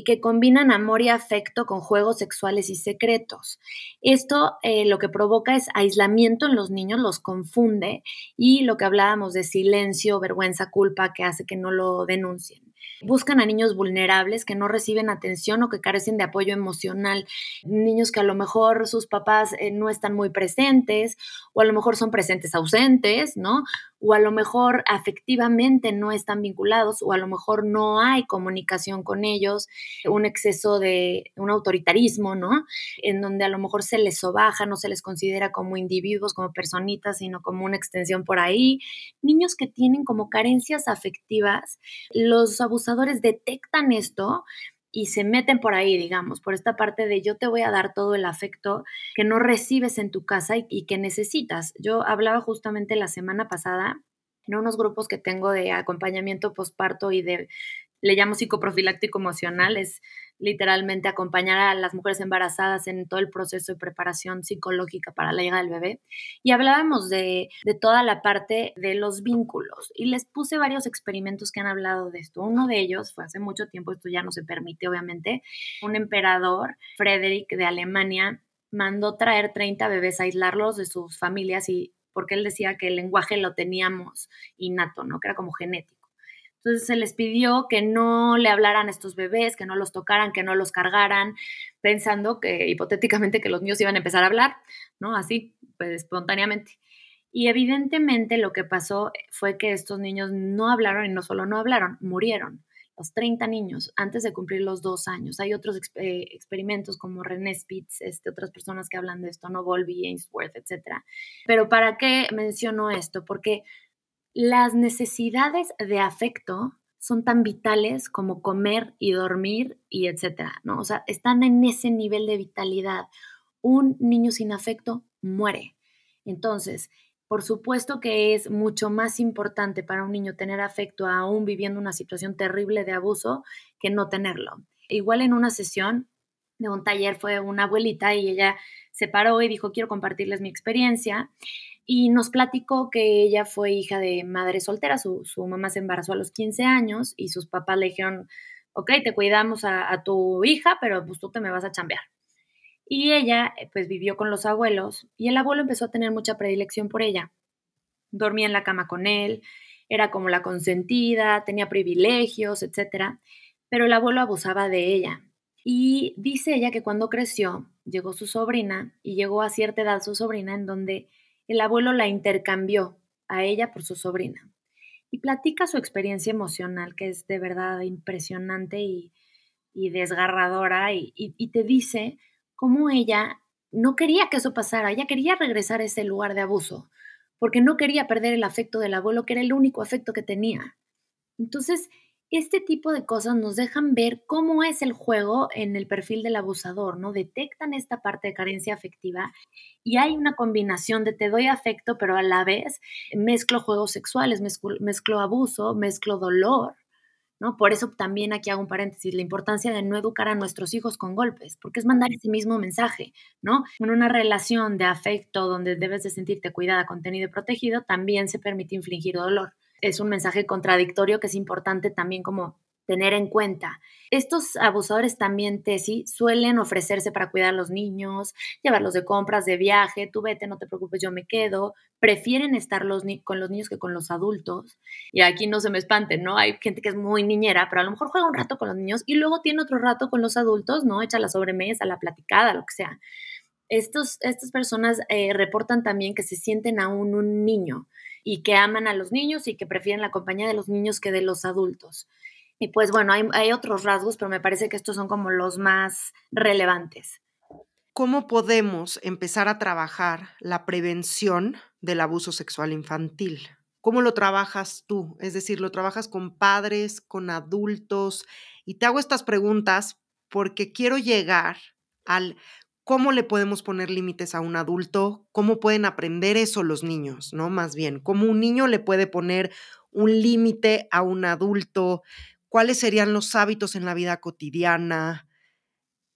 que combinan amor y afecto con juegos sexuales y secretos. Esto eh, lo que provoca es aislamiento en los niños, los confunde y lo que hablábamos de silencio, vergüenza, culpa que hace que no lo denuncien. Buscan a niños vulnerables que no reciben atención o que carecen de apoyo emocional. Niños que a lo mejor sus papás eh, no están muy presentes o a lo mejor son presentes ausentes, ¿no? O a lo mejor afectivamente no están vinculados o a lo mejor no hay comunicación con ellos, un exceso de un autoritarismo, ¿no? En donde a lo mejor se les sobaja, no se les considera como individuos, como personitas, sino como una extensión por ahí. Niños que tienen como carencias afectivas, los abusadores detectan esto y se meten por ahí, digamos, por esta parte de yo te voy a dar todo el afecto que no recibes en tu casa y, que necesitas. Yo hablaba justamente la semana pasada en unos grupos que tengo de acompañamiento postparto y de le llamo psicoprofiláctico emocional, es literalmente acompañar a las mujeres embarazadas en todo el proceso de preparación psicológica para la llegada del bebé. Y hablábamos de, toda la parte de los vínculos y les puse varios experimentos que han hablado de esto. Uno de ellos fue hace mucho tiempo, esto ya no se permite obviamente, un emperador, Frederick de Alemania, mandó traer 30 bebés, aislarlos de sus familias y porque él decía que el lenguaje lo teníamos innato, ¿no? Que era como genético. Entonces se les pidió que no le hablaran a estos bebés, que no los tocaran, que no los cargaran, pensando que hipotéticamente que los niños iban a empezar a hablar, ¿no? Así, pues espontáneamente. Y evidentemente lo que pasó fue que estos niños no hablaron y no solo no hablaron, murieron. Los 30 niños antes de cumplir los dos años. Hay otros eh, experimentos como René Spitz, este, otras personas que hablan de esto, no Volby, Ainsworth, etc. Pero ¿para qué menciono esto? Porque las necesidades de afecto son tan vitales como comer y dormir y etcétera, ¿no? O sea, están en ese nivel de vitalidad. Un niño sin afecto muere. Entonces, por supuesto que es mucho más importante para un niño tener afecto aún viviendo una situación terrible de abuso que no tenerlo. Igual en una sesión de un taller fue una abuelita y ella se paró y dijo, quiero compartirles mi experiencia y nos platicó que ella fue hija de madre soltera, su, mamá se embarazó a los 15 años y sus papás le dijeron, ok, te cuidamos a, tu hija, pero pues tú te me vas a chambear. Y ella eh, pues vivió con los abuelos y el abuelo empezó a tener mucha predilección por ella. Dormía en la cama con él, era como la consentida, tenía privilegios, etc. Pero el abuelo abusaba de ella. Y dice ella que cuando creció, llegó su sobrina y llegó a cierta edad su sobrina en donde el abuelo la intercambió a ella por su sobrina. Y platica su experiencia emocional, que es de verdad impresionante y, desgarradora, y, y te dice cómo ella no quería que eso pasara, ella quería regresar a ese lugar de abuso, porque no quería perder el afecto del abuelo, que era el único afecto que tenía. Entonces, este tipo de cosas nos dejan ver cómo es el juego en el perfil del abusador, ¿no? Detectan esta parte de carencia afectiva y hay una combinación de te doy afecto, pero a la vez mezclo juegos sexuales, mezclo, abuso, mezclo dolor. ¿No? Por eso también aquí hago un paréntesis, la importancia de no educar a nuestros hijos con golpes, porque es mandar ese mismo mensaje, ¿no? En una relación de afecto donde debes de sentirte cuidada, contenido y protegido, también se permite infligir dolor es un mensaje contradictorio que es importante también como tener en cuenta. Estos abusadores también, Tesi, suelen ofrecerse para cuidar a los niños, llevarlos de compras, de viaje, tú vete, no te preocupes, yo me quedo. Prefieren estar los con los niños que con los adultos. Y aquí no se me espanten, ¿no? Hay gente que es muy niñera, pero a lo mejor juega un rato con los niños y luego tiene otro rato con los adultos, ¿no? Echa la sobremesa, la platicada, lo que sea. Estos, estas personas eh, reportan también que se sienten aún un niño y que aman a los niños y que prefieren la compañía de los niños que de los adultos. Y pues bueno, hay, otros rasgos, pero me parece que estos son como los más relevantes. ¿Cómo podemos empezar a trabajar la prevención del abuso sexual infantil? ¿Cómo lo trabajas tú? Es decir, ¿lo trabajas con padres, con adultos? Y te hago estas preguntas porque quiero llegar al cómo le podemos poner límites a un adulto, cómo pueden aprender eso los niños, ¿no? Más bien, cómo un niño le puede poner un límite a un adulto, ¿Cuáles serían los hábitos en la vida cotidiana?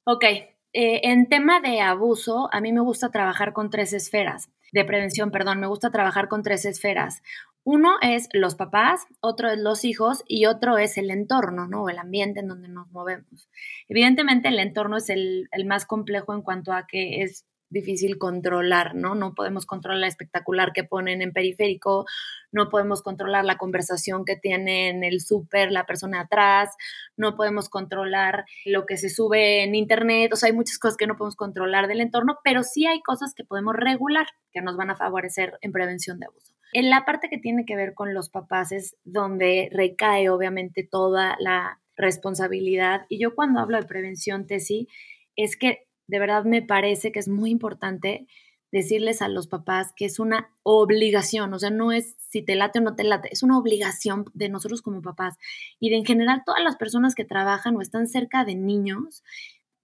Ok, eh, en tema de abuso, a mí me gusta trabajar con tres esferas, de prevención, perdón, me gusta trabajar con tres esferas. Uno es los papás, otro es los hijos y otro es el entorno, ¿no? El ambiente en donde nos movemos. Evidentemente el entorno es el, más complejo en cuanto a que es difícil controlar, ¿no? No podemos controlar la espectacular que ponen en periférico, no podemos controlar la conversación que tiene en el súper la persona atrás, no podemos controlar lo que se sube en internet, o sea, hay muchas cosas que no podemos controlar del entorno, pero sí hay cosas que podemos regular que nos van a favorecer en prevención de abuso. En la parte que tiene que ver con los papás es donde recae obviamente toda la responsabilidad. Y yo cuando hablo de prevención, Tesi, es que de verdad me parece que es muy importante decirles a los papás que es una obligación, o sea, no es si te late o no te late, es una obligación de nosotros como papás y de en general todas las personas que trabajan o están cerca de niños,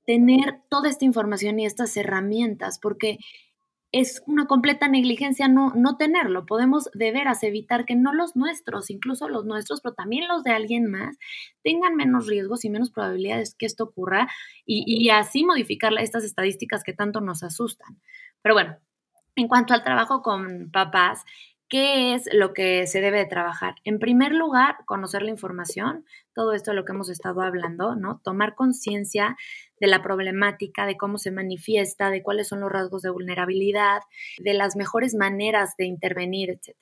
tener toda esta información y estas herramientas, porque es una completa negligencia no, no tenerlo. Podemos de veras evitar que no los nuestros, incluso los nuestros, pero también los de alguien más, tengan menos riesgos y menos probabilidades que esto ocurra y, y así modificar estas estadísticas que tanto nos asustan. Pero bueno, en cuanto al trabajo con papás, ¿Qué es lo que se debe de trabajar? En primer lugar, conocer la información, todo esto de lo que hemos estado hablando, ¿no? Tomar conciencia de la problemática, de cómo se manifiesta, de cuáles son los rasgos de vulnerabilidad, de las mejores maneras de intervenir, etc.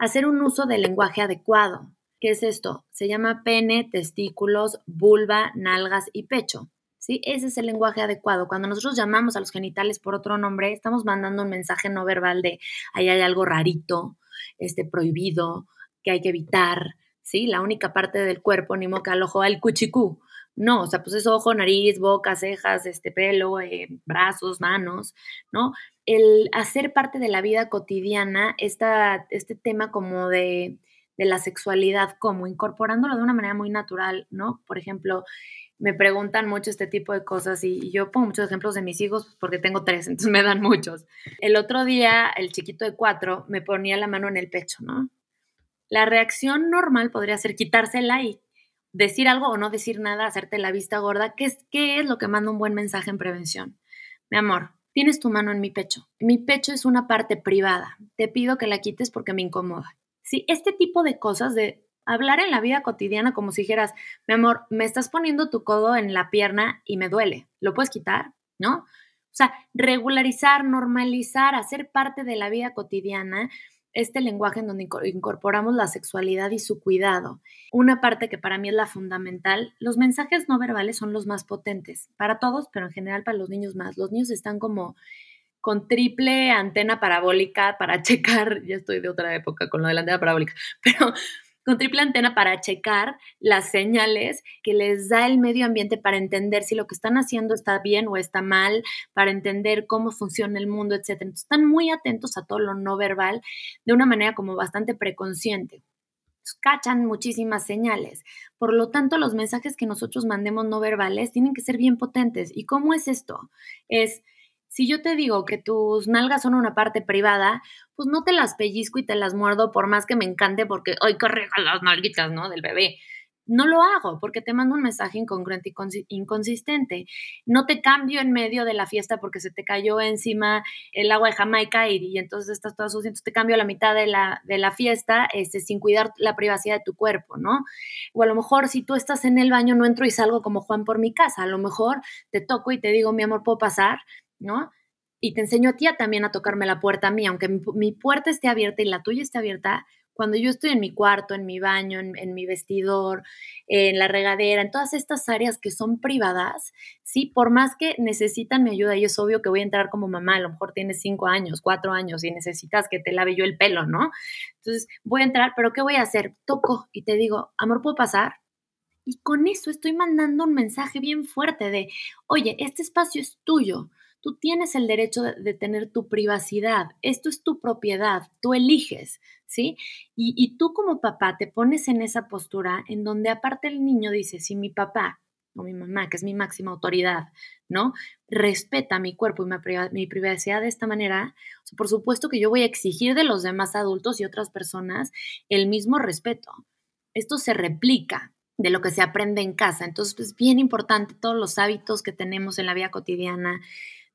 Hacer un uso del lenguaje adecuado. ¿Qué es esto? Se llama pene, testículos, vulva, nalgas y pecho. ¿Sí? Ese es el lenguaje adecuado. Cuando nosotros llamamos a los genitales por otro nombre, estamos mandando un mensaje no verbal de ahí hay algo rarito, este, prohibido, que hay que evitar, ¿sí? La única parte del cuerpo, ni moca al ojo, al cuchicú. No, o sea, pues es ojo, nariz, boca, cejas, este pelo, eh, brazos, manos, ¿no? El hacer parte de la vida cotidiana, esta, este tema como de, de la sexualidad, como incorporándolo de una manera muy natural, ¿no? Por ejemplo, me preguntan mucho este tipo de cosas y yo pongo muchos ejemplos de mis hijos porque tengo tres, entonces me dan muchos. El otro día, el chiquito de cuatro me ponía la mano en el pecho, ¿no? La reacción normal podría ser quitársela y decir algo o no decir nada, hacerte la vista gorda. ¿Qué es, qué es lo que manda un buen mensaje en prevención? Mi amor, tienes tu mano en mi pecho. Mi pecho es una parte privada. Te pido que la quites porque me incomoda. Sí, este tipo de cosas de hablar en la vida cotidiana como si dijeras, mi amor, me estás poniendo tu codo en la pierna y me duele, ¿lo puedes quitar? ¿No? O sea, regularizar, normalizar, hacer parte de la vida cotidiana este lenguaje en donde incorporamos la sexualidad y su cuidado. Una parte que para mí es la fundamental, los mensajes no verbales son los más potentes, para todos, pero en general para los niños más. Los niños están como con triple antena parabólica para checar, ya estoy de otra época con lo de la antena parabólica, pero con triple antena para checar las señales que les da el medio ambiente para entender si lo que están haciendo está bien o está mal, para entender cómo funciona el mundo, etc. están muy atentos a todo lo no verbal de una manera como bastante preconsciente cachan muchísimas señales. Por lo tanto, los mensajes que nosotros mandemos no verbales tienen que ser bien potentes. ¿Y cómo es esto? Es si yo te digo que tus nalgas son una parte privada, pues no te las pellizco y te las muerdo por más que me encante porque hoy corrijan las nalguitas, ¿no? Del bebé. no lo hago porque te mando un mensaje incongruente y inconsistente. No te cambio en medio de la fiesta porque se te cayó encima el agua de Jamaica y, entonces estás todo sucio, entonces te cambio a la mitad de la, de la fiesta este, sin cuidar la privacidad de tu cuerpo, ¿no? O a lo mejor si tú estás en el baño no entro y salgo como Juan por mi casa, a lo mejor te toco y te digo, mi amor, ¿puedo pasar? ¿No? Y te enseño a ti también a tocarme la puerta a mí, aunque mi, puerta esté abierta y la tuya esté abierta, cuando yo estoy en mi cuarto, en mi baño, en, mi vestidor, en la regadera, en todas estas áreas que son privadas, sí, por más que necesitan mi ayuda, y es obvio que voy a entrar como mamá, a lo mejor tienes cinco años, cuatro años y necesitas que te lave yo el pelo, ¿no? Entonces voy a entrar, pero ¿qué voy a hacer? Toco y te digo, amor, ¿puedo pasar? Y con eso estoy mandando un mensaje bien fuerte de, oye, este espacio es tuyo. Tú tienes el derecho de, tener tu privacidad. Esto es tu propiedad. Tú eliges, ¿sí? Y, tú como papá te pones en esa postura en donde aparte el niño dice, si mi papá o mi mamá, que es mi máxima autoridad, ¿no? Respeta mi cuerpo y mi, privacidad de esta manera, por supuesto que yo voy a exigir de los demás adultos y otras personas el mismo respeto. Esto se replica de lo que se aprende en casa. Entonces, es bien importante todos los hábitos que tenemos en la vida cotidiana,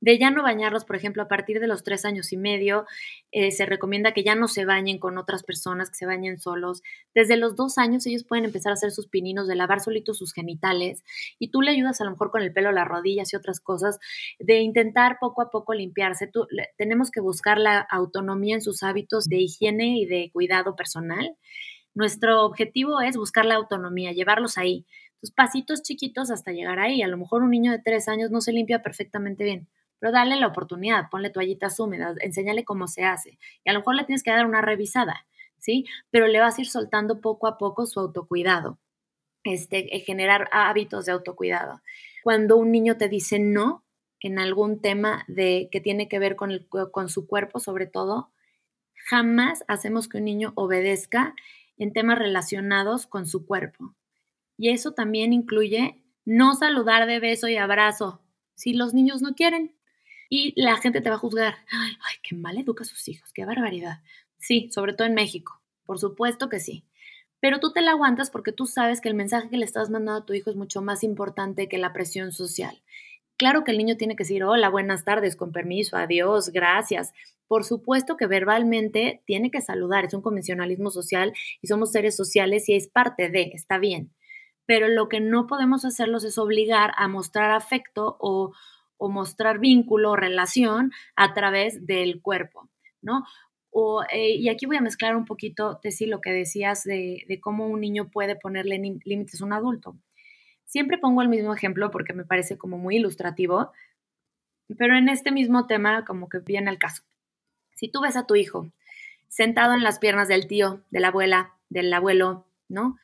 de ya no bañarlos, por ejemplo, a partir de los tres años y medio, eh, se recomienda que ya no se bañen con otras personas, que se bañen solos. Desde los dos años ellos pueden empezar a hacer sus pininos, de lavar solitos sus genitales, y tú le ayudas a lo mejor con el pelo, las rodillas y otras cosas, de intentar poco a poco limpiarse. tenemos que buscar la autonomía en sus hábitos de higiene y de cuidado personal. Nuestro objetivo es buscar la autonomía, llevarlos ahí. Entonces, pasitos chiquitos hasta llegar ahí. A lo mejor un niño de tres años no se limpia perfectamente bien pero dale la oportunidad, ponle toallitas húmedas, enséñale cómo se hace. Y a lo mejor le tienes que dar una revisada, ¿sí? Pero le vas a ir soltando poco a poco su autocuidado, este, eh, generar hábitos de autocuidado. Cuando un niño te dice no en algún tema de, que tiene que ver con, el, con su cuerpo, sobre todo, jamás hacemos que un niño obedezca en temas relacionados con su cuerpo. Y eso también incluye no saludar de beso y abrazo si los niños no quieren y la gente te va a juzgar. Ay, ay, qué mal educa a sus hijos, qué barbaridad. Sí, sobre todo en México. Por supuesto que sí. Pero tú te la aguantas porque tú sabes que el mensaje que le estás mandando a tu hijo es mucho más importante que la presión social. Claro que el niño tiene que decir, hola, buenas tardes, con permiso, adiós, gracias. Por supuesto que verbalmente tiene que saludar, es un convencionalismo social y somos seres sociales y es parte de, está bien. Pero lo que no podemos hacerlos es obligar a mostrar afecto o, o mostrar vínculo o relación a través del cuerpo, ¿no? O, eh, y aquí voy a mezclar un poquito, Tessy, lo que decías de, de cómo un niño puede ponerle límites a un adulto. Siempre pongo el mismo ejemplo porque me parece como muy ilustrativo, pero en este mismo tema como que viene el caso. Si tú ves a tu hijo sentado en las piernas del tío, de la abuela, del abuelo, ¿no?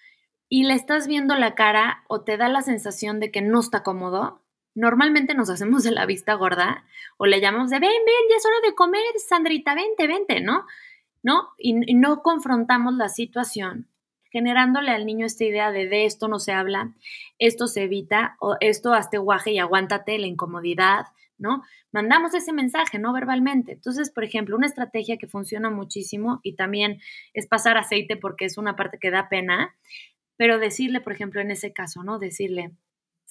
Y le estás viendo la cara o te da la sensación de que no está cómodo, normalmente nos hacemos de la vista gorda o le llamamos de, ven, ven, ya es hora de comer, Sandrita, vente, vente, ¿no? ¿No? Y, no confrontamos la situación, generándole al niño esta idea de, de esto no se habla, esto se evita, o esto hazte guaje y aguántate la incomodidad, ¿no? Mandamos ese mensaje, no verbalmente. Entonces, por ejemplo, una estrategia que funciona muchísimo y también es pasar aceite porque es una parte que da pena, pero decirle, por ejemplo, en ese caso, ¿no? Decirle,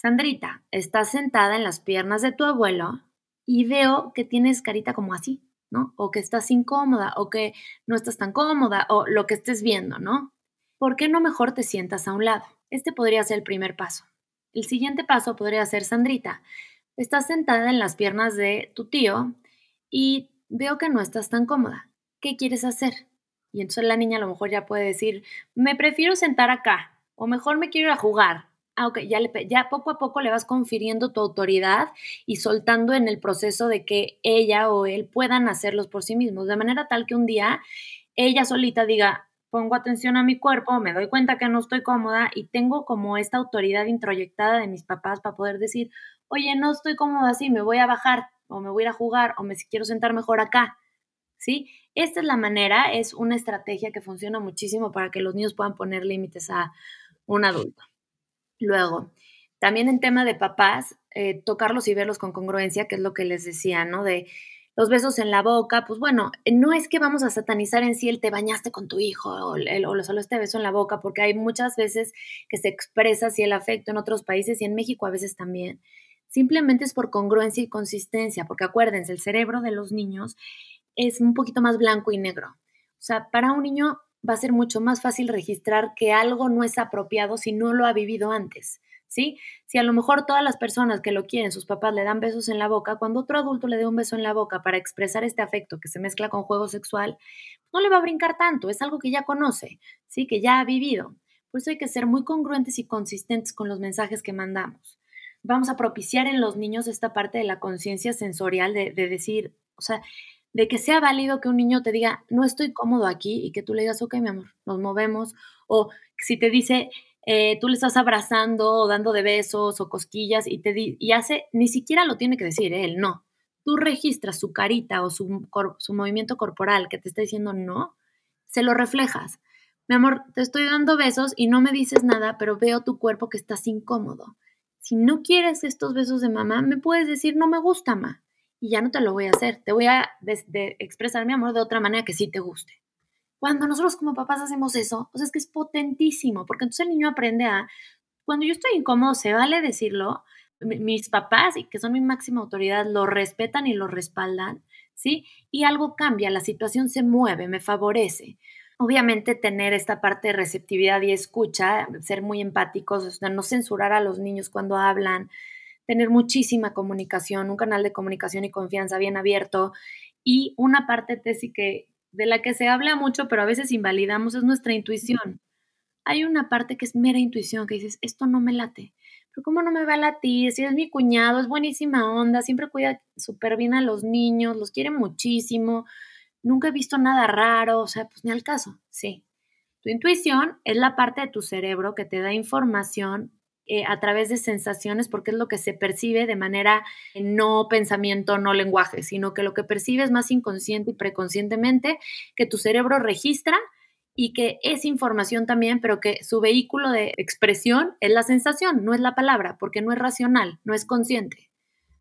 Sandrita, estás sentada en las piernas de tu abuelo y veo que tienes carita como así, ¿no? O que estás incómoda, o que no estás tan cómoda, o lo que estés viendo, ¿no? ¿Por qué no mejor te sientas a un lado? Este podría ser el primer paso. El siguiente paso podría ser, Sandrita, estás sentada en las piernas de tu tío y veo que no estás tan cómoda. ¿Qué quieres hacer? Y entonces la niña a lo mejor ya puede decir, me prefiero sentar acá, o mejor me quiero ir a jugar, ah, ya, ya poco a poco le vas confiriendo tu autoridad y soltando en el proceso de que ella o él puedan hacerlos por sí mismos, de manera tal que un día ella solita diga, pongo atención a mi cuerpo, me doy cuenta que no estoy cómoda y tengo como esta autoridad introyectada de mis papás para poder decir, oye, no estoy cómoda así, me voy a bajar o me voy a ir a jugar o me quiero sentar mejor acá. ¿Sí? Esta es la manera, es una estrategia que funciona muchísimo para que los niños puedan poner límites a un adulto. Luego, también en tema de papás, eh, tocarlos y verlos con congruencia, que es lo que les decía, ¿no? De los besos en la boca, pues bueno, no es que vamos a satanizar en sí el te bañaste con tu hijo o, el, o solo este beso en la boca, porque hay muchas veces que se expresa así el afecto en otros países y en México a veces también. Simplemente es por congruencia y consistencia, porque acuérdense, el cerebro de los niños es un poquito más blanco y negro. O sea, para un niño va a ser mucho más fácil registrar que algo no es apropiado si no lo ha vivido antes. ¿sí? Si a lo mejor todas las personas que lo quieren, sus papás le dan besos en la boca, cuando otro adulto le dé un beso en la boca para expresar este afecto que se mezcla con juego sexual, no le va a brincar tanto, es algo que ya conoce, ¿sí? Que ya ha vivido. Por eso hay que ser muy congruentes y consistentes con los mensajes que mandamos. Vamos a propiciar en los niños esta parte de la conciencia sensorial, de, de decir, o sea, de que sea válido que un niño te diga, no estoy cómodo aquí y que tú le digas, ok, mi amor, nos movemos. O si te dice, eh, tú le estás abrazando o dando de besos o cosquillas y, te y hace, ni siquiera lo tiene que decir él, no. Tú registras su carita o su, su movimiento corporal que te está diciendo no, se lo reflejas. Mi amor, te estoy dando besos y no me dices nada, pero veo tu cuerpo que estás incómodo. Si no quieres estos besos de mamá, me puedes decir no me gusta, ma. Y ya no te lo voy a hacer. Te voy a expresar mi amor de otra manera que sí te guste. Cuando nosotros como papás hacemos eso, pues es que es potentísimo, porque entonces el niño aprende a, cuando yo estoy incómodo, se vale decirlo, mis papás, que son mi máxima autoridad, lo respetan y lo respaldan, ¿sí? Y algo cambia, la situación se mueve, me favorece. Obviamente tener esta parte de receptividad y escucha, ser muy empáticos, no censurar a los niños cuando hablan, tener muchísima comunicación, un canal de comunicación y confianza bien abierto. Y una parte, Tessy, que, de la que se habla mucho, pero a veces invalidamos, es nuestra intuición. Hay una parte que es mera intuición, que dices, esto no me late. Pero ¿cómo no me va a latir? Si es mi cuñado, es buenísima onda, siempre cuida súper bien a los niños, los quiere muchísimo, nunca he visto nada raro, o sea, pues ni al caso, sí. Tu intuición es la parte de tu cerebro que te da información eh, a través de sensaciones, porque es lo que se percibe de manera eh, no pensamiento, no lenguaje, sino que lo que percibes más inconsciente y preconscientemente, que tu cerebro registra y que es información también, pero que su vehículo de expresión es la sensación, no es la palabra, porque no es racional, no es consciente.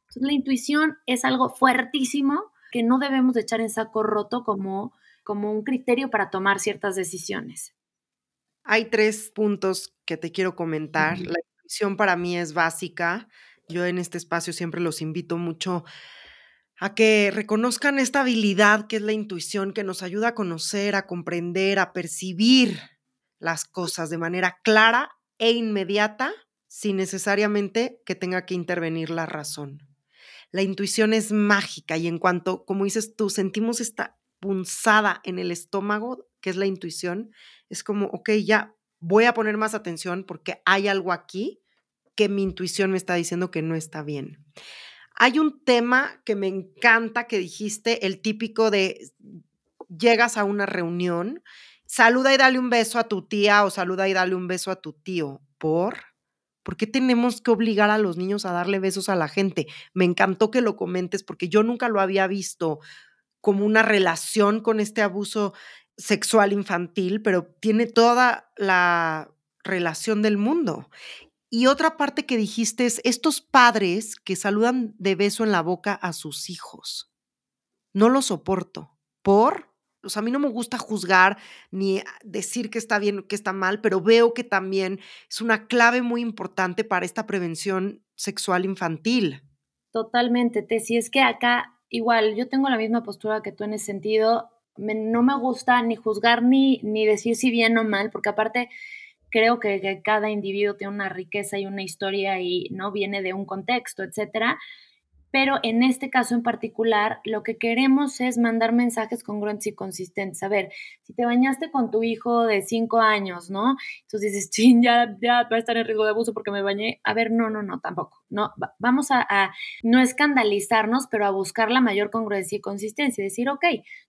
Entonces la intuición es algo fuertísimo que no debemos de echar en saco roto como, como un criterio para tomar ciertas decisiones. Hay tres puntos que te quiero comentar para mí es básica. Yo en este espacio siempre los invito mucho a que reconozcan esta habilidad que es la intuición, que nos ayuda a conocer, a comprender, a percibir las cosas de manera clara e inmediata, sin necesariamente que tenga que intervenir la razón. La intuición es mágica y en cuanto, como dices tú, sentimos esta punzada en el estómago, que es la intuición, es como, ok, ya voy a poner más atención porque hay algo aquí que mi intuición me está diciendo que no está bien. Hay un tema que me encanta que dijiste, el típico de llegas a una reunión, saluda y dale un beso a tu tía o saluda y dale un beso a tu tío. ¿Por? ¿Por qué tenemos que obligar a los niños a darle besos a la gente? Me encantó que lo comentes porque yo nunca lo había visto como una relación con este abuso sexual infantil, pero tiene toda la relación del mundo. Y otra parte que dijiste es estos padres que saludan de beso en la boca a sus hijos. No lo soporto. ¿Por? O sea, a mí no me gusta juzgar ni decir que está bien o que está mal, pero veo que también es una clave muy importante para esta prevención sexual infantil. Totalmente, Tessy. Es que acá, igual, yo tengo la misma postura que tú en ese sentido no me gusta ni juzgar ni, ni decir si bien o mal, porque aparte creo que, que, cada individuo tiene una riqueza y una historia y no viene de un contexto, etcétera pero en este caso en particular lo que queremos es mandar mensajes congruentes y consistentes. A ver, si te bañaste con tu hijo de cinco años, ¿no? Entonces dices, ching, ya, ya va a estar en riesgo de abuso porque me bañé. A ver, no, no, no, tampoco. No, vamos a, a no escandalizarnos, pero a buscar la mayor congruencia y consistencia. Decir, ok,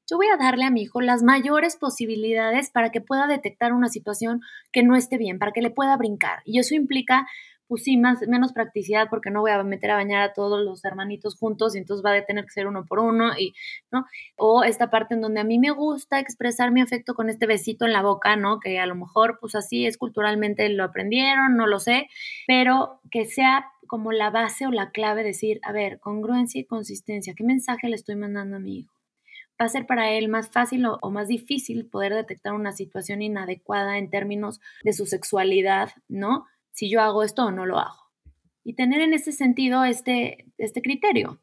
yo voy a darle a mi hijo las mayores posibilidades para que pueda detectar una situación que no esté bien, para que le pueda brincar. Y eso implica pues sí, más, menos practicidad porque no voy a meter a bañar a todos los hermanitos juntos y entonces va a tener que ser uno por uno, y, ¿no? O esta parte en donde a mí me gusta expresar mi afecto con este besito en la boca, ¿no? Que a lo mejor, pues así es culturalmente lo aprendieron, no lo sé, pero que sea como la base o la clave, decir, a ver, congruencia y consistencia, ¿qué mensaje le estoy mandando a mi hijo? Va a ser para él más fácil o, o más difícil poder detectar una situación inadecuada en términos de su sexualidad, ¿no? Si yo hago esto o no lo hago. Y tener en ese sentido este, este criterio.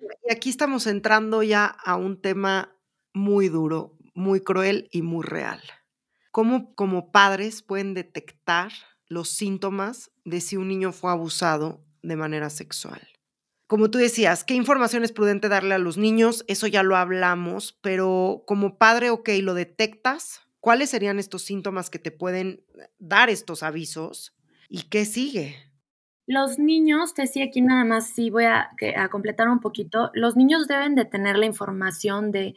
Y aquí estamos entrando ya a un tema muy duro, muy cruel y muy real. ¿Cómo como padres pueden detectar los síntomas de si un niño fue abusado de manera sexual? Como tú decías, ¿qué información es prudente darle a los niños? Eso ya lo hablamos, pero como padre, ok, lo detectas. ¿Cuáles serían estos síntomas que te pueden dar estos avisos? ¿Y qué sigue? Los niños, te decía aquí nada más, sí voy a, completar un poquito, los niños deben de tener la información de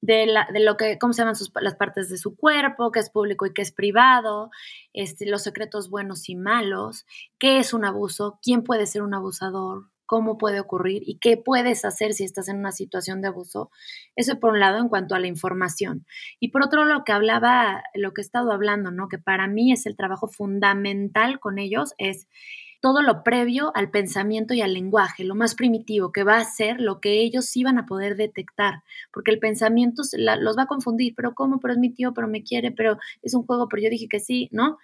de, la, de lo que, cómo se llaman sus, las partes de su cuerpo, qué es público y qué es privado, este, los secretos buenos y malos, qué es un abuso, quién puede ser un abusador, cómo puede ocurrir y qué puedes hacer si estás en una situación de abuso. Eso por un lado en cuanto a la información. Y por otro lo que hablaba, lo que he estado hablando, ¿no? Que para mí es el trabajo fundamental con ellos, es todo lo previo al pensamiento y al lenguaje, lo más primitivo, que va a ser lo que ellos sí van a poder detectar, porque el pensamiento los va a confundir, pero ¿cómo? Pero es mi tío, pero me quiere, pero es un juego, pero yo dije que sí, ¿no?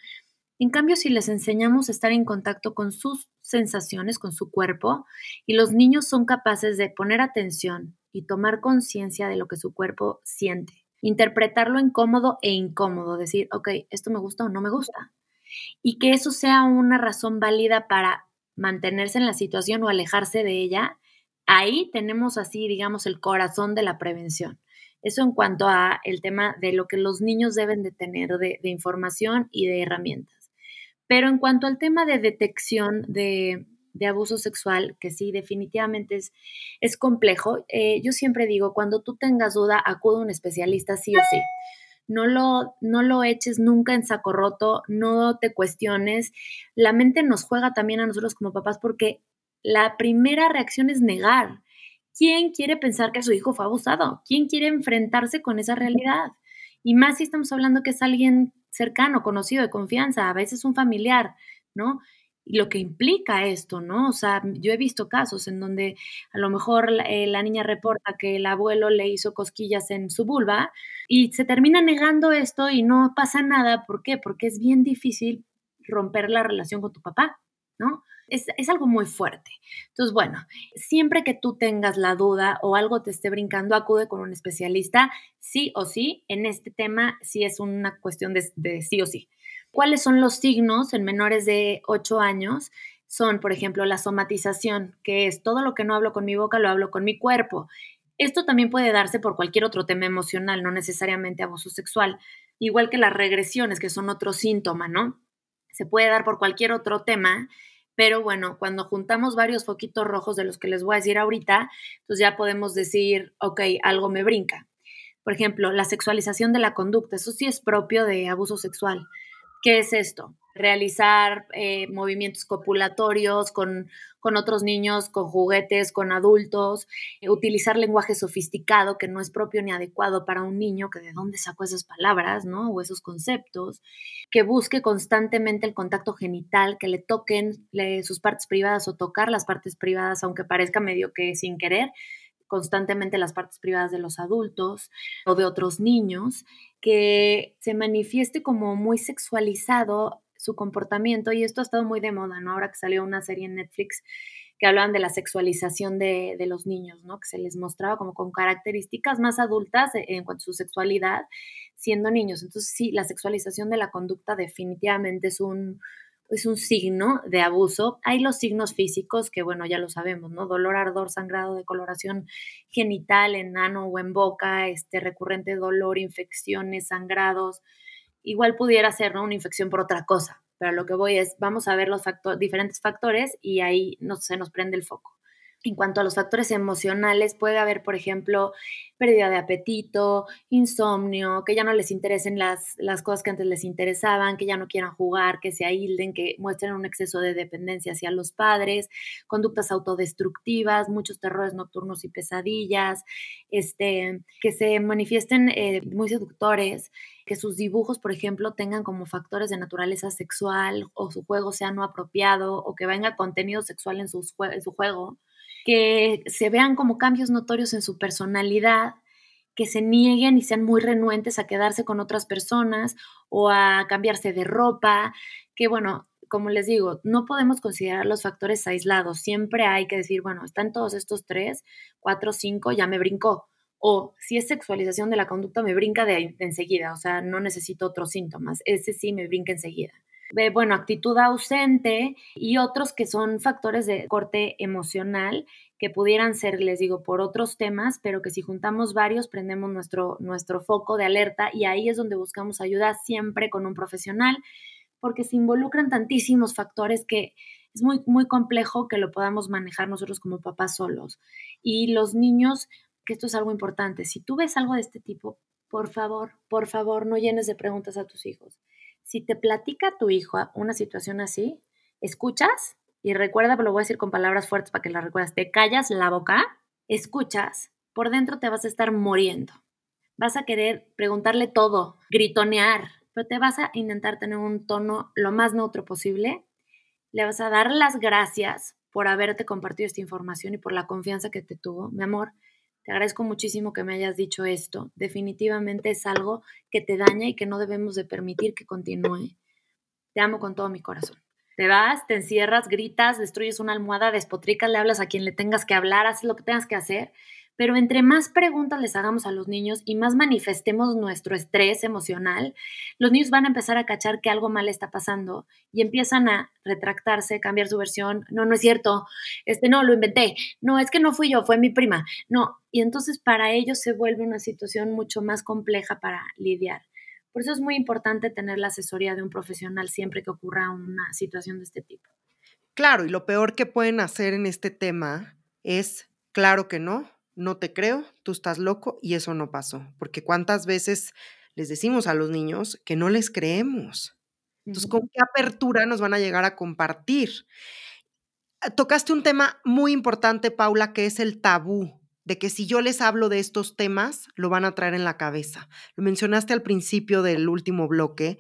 En cambio, si les enseñamos a estar en contacto con sus sensaciones, con su cuerpo, y los niños son capaces de poner atención y tomar conciencia de lo que su cuerpo siente, interpretarlo incómodo e incómodo, decir, ok, esto me gusta o no me gusta, y que eso sea una razón válida para mantenerse en la situación o alejarse de ella, ahí tenemos así, digamos, el corazón de la prevención. Eso en cuanto a el tema de lo que los niños deben de tener de, información y de herramientas. Pero en cuanto al tema de detección de, abuso sexual, que sí, definitivamente es, es complejo, eh, yo siempre digo, cuando tú tengas duda, acude a un especialista sí o sí no lo, no lo eches nunca en saco roto, no te cuestiones. La mente nos juega también a nosotros como papás porque la primera reacción es negar. ¿Quién quiere pensar que su hijo fue abusado? ¿Quién quiere enfrentarse con esa realidad? Y más si estamos hablando que es alguien cercano, conocido, de confianza, a veces un familiar, ¿no? lo que implica esto, ¿no? O sea, yo he visto casos en donde a lo mejor eh, la, niña reporta que el abuelo le hizo cosquillas en su vulva y se termina negando esto y no pasa nada. ¿Por qué? Porque es bien difícil romper la relación con tu papá, ¿no? Es, es, algo muy fuerte. Entonces, bueno, siempre que tú tengas la duda o algo te esté brincando, acude con un especialista, sí o sí. En este tema, sí es una cuestión de, de sí o sí. ¿Cuáles son los signos en menores de 8 años? Son, por ejemplo, la somatización, que es todo lo que no hablo con mi boca, lo hablo con mi cuerpo. Esto también puede darse por cualquier otro tema emocional, no necesariamente abuso sexual, igual que las regresiones, que son otro síntoma, ¿no? Se puede dar por cualquier otro tema, pero bueno, cuando juntamos varios foquitos rojos de los que les voy a decir ahorita, pues ya podemos decir, ok, algo me brinca. Por ejemplo, la sexualización de la conducta, eso sí es propio de abuso sexual. ¿Qué es esto? Realizar eh, movimientos copulatorios con, con, otros niños, con juguetes, con adultos, eh, utilizar lenguaje sofisticado que no es propio ni adecuado para un niño, que de dónde sacó esas palabras, ¿no? O esos conceptos, que busque constantemente el contacto genital, que le toquen sus partes privadas o tocar las partes privadas, aunque parezca medio que sin querer, constantemente las partes privadas de los adultos o de otros niños, que se manifieste como muy sexualizado su comportamiento y esto ha estado muy de moda, ¿no? Ahora que salió una serie en Netflix que hablaban de la sexualización de, de los niños, ¿no? Que se les mostraba como con características más adultas en cuanto a su sexualidad siendo niños. Entonces, sí, la sexualización de la conducta definitivamente es un, es un signo de abuso. Hay los signos físicos que, bueno, ya lo sabemos, ¿no? Dolor, ardor, sangrado, decoloración genital en ano o en boca, este recurrente dolor, infecciones, sangrados. Igual pudiera ser, ¿no? Una infección por otra cosa, pero lo que voy es, vamos a ver los diferentes factores y ahí no, se nos prende el foco. En cuanto a los factores emocionales, puede haber, por ejemplo, pérdida de apetito, insomnio, que ya no les interesen las, las, cosas que antes les interesaban, que ya no quieran jugar, que se aíslen, que muestren un exceso de dependencia hacia los padres, conductas autodestructivas, muchos terrores nocturnos y pesadillas, este, que se manifiesten eh, muy seductores, que sus dibujos, por ejemplo, tengan como factores de naturaleza sexual o su juego sea no apropiado o que venga contenido sexual en su juego que se vean como cambios notorios en su personalidad, que se nieguen y sean muy renuentes a quedarse con otras personas o a cambiarse de ropa, que bueno, como les digo, no podemos considerar los factores aislados, siempre hay que decir, bueno, están todos estos tres, cuatro, cinco, ya me brincó. O si es sexualización de la conducta, me brinca de, de enseguida, o sea, no necesito otros síntomas, ese sí me brinca enseguida bueno, actitud ausente y otros que son factores de corte emocional que pudieran ser, les digo, por otros temas, pero que si juntamos varios, prendemos nuestro, nuestro foco de alerta y ahí es donde buscamos ayuda siempre con un profesional, porque se involucran tantísimos factores que es muy, muy complejo que lo podamos manejar nosotros como papás solos. Y los niños, que esto es algo importante, si tú ves algo de este tipo, por favor, por favor, no llenes de preguntas a tus hijos si te platica tu hijo una situación así, escuchas y recuerda, lo voy a decir con palabras fuertes para que la recuerdas, te callas la boca, escuchas, por dentro te vas a estar muriendo. Vas a querer preguntarle todo, gritonear, pero te vas a intentar tener un tono lo más neutro posible. Le vas a dar las gracias por haberte compartido esta información y por la confianza que te tuvo. Mi amor, te agradezco muchísimo que me hayas dicho esto. Definitivamente es algo que te daña y que no debemos de permitir que continúe. Te amo con todo mi corazón. Te vas, te encierras, gritas, destruyes una almohada, despotricas, le hablas a quien le tengas que hablar, haces lo que tengas que hacer, pero entre más preguntas les hagamos a los niños y más manifestemos nuestro estrés emocional, los niños van a empezar a cachar que algo mal está pasando y empiezan a retractarse, cambiar su versión. No, no es cierto. Este no, lo inventé. No, es que no fui yo, fue mi prima. No, y entonces para ellos se vuelve una situación mucho más compleja para lidiar. Por eso es muy importante tener la asesoría de un profesional siempre que ocurra una situación de este tipo. Claro, y lo peor que pueden hacer en este tema es, claro que no, no te creo, tú estás loco y eso no pasó. Porque cuántas veces les decimos a los niños que no les creemos. Entonces, ¿con qué apertura nos van a llegar a compartir? Ah, tocaste un tema muy importante, Paula, que es el tabú, de que si yo les hablo de estos temas, lo van a traer en la cabeza. Lo mencionaste al principio del último bloque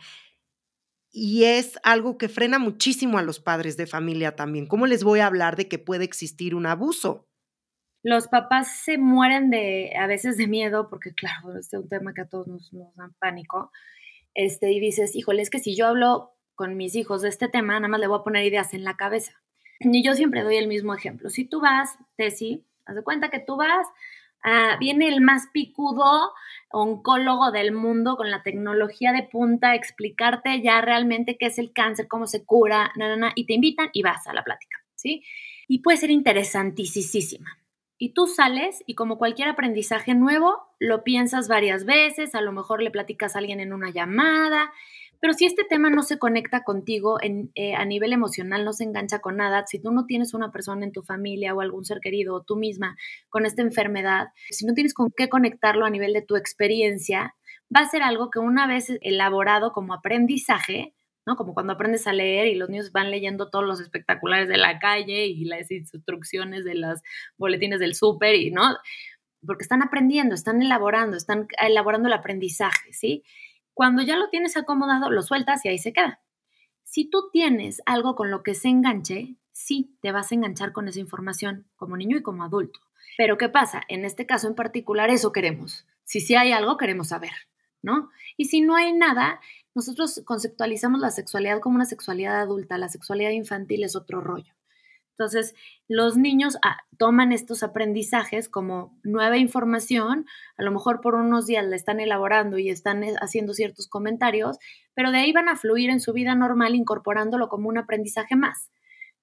y es algo que frena muchísimo a los padres de familia también. ¿Cómo les voy a hablar de que puede existir un abuso? Los papás se mueren de, a veces de miedo, porque claro, este es un tema que a todos nos, nos dan pánico, este, y dices, híjole, es que si yo hablo con mis hijos de este tema, nada más le voy a poner ideas en la cabeza. Y yo siempre doy el mismo ejemplo. Si tú vas, Tessy, haz de cuenta que tú vas, viene el más picudo oncólogo del mundo con la tecnología de punta a explicarte ya realmente qué es el cáncer, cómo se cura, nada, y te invitan y vas a la plática, ¿sí? Y puede ser interesantísima. Y tú sales y como cualquier aprendizaje nuevo, lo piensas varias veces, a lo mejor le platicas a alguien en una llamada, pero si este tema no se conecta contigo en, eh, a nivel emocional, no se engancha con nada, si tú no tienes una persona en tu familia o algún ser querido o tú misma con esta enfermedad, si no tienes con qué conectarlo a nivel de tu experiencia, va a ser algo que una vez elaborado como aprendizaje, ¿no? Como cuando aprendes a leer y los niños van leyendo todos los espectaculares de la calle y las instrucciones de los boletines del súper y, ¿no? Porque están aprendiendo, están elaborando, están elaborando el aprendizaje, ¿sí? Cuando ya lo tienes acomodado, lo sueltas y ahí se queda. Si tú tienes algo con lo que se enganche, sí te vas a enganchar con esa información como niño y como adulto. Pero ¿qué pasa? En este caso en particular, eso queremos. Si sí hay algo, queremos saber, ¿no? Y si no hay nada, nosotros conceptualizamos la sexualidad como una sexualidad adulta, la sexualidad infantil es otro rollo. Entonces, los niños ah, toman estos aprendizajes como nueva información, a lo mejor por unos días la están elaborando y están eh, haciendo ciertos comentarios, pero de ahí van a fluir en su vida normal incorporándolo como un aprendizaje más.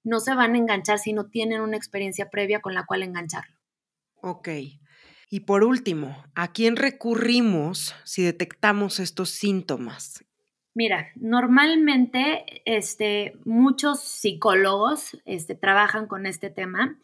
No se van a enganchar si no tienen una experiencia previa con la cual engancharlo. Ok. Y por último, ¿a quién recurrimos si detectamos estos síntomas? Mira, normalmente este, muchos psicólogos este, trabajan con este tema.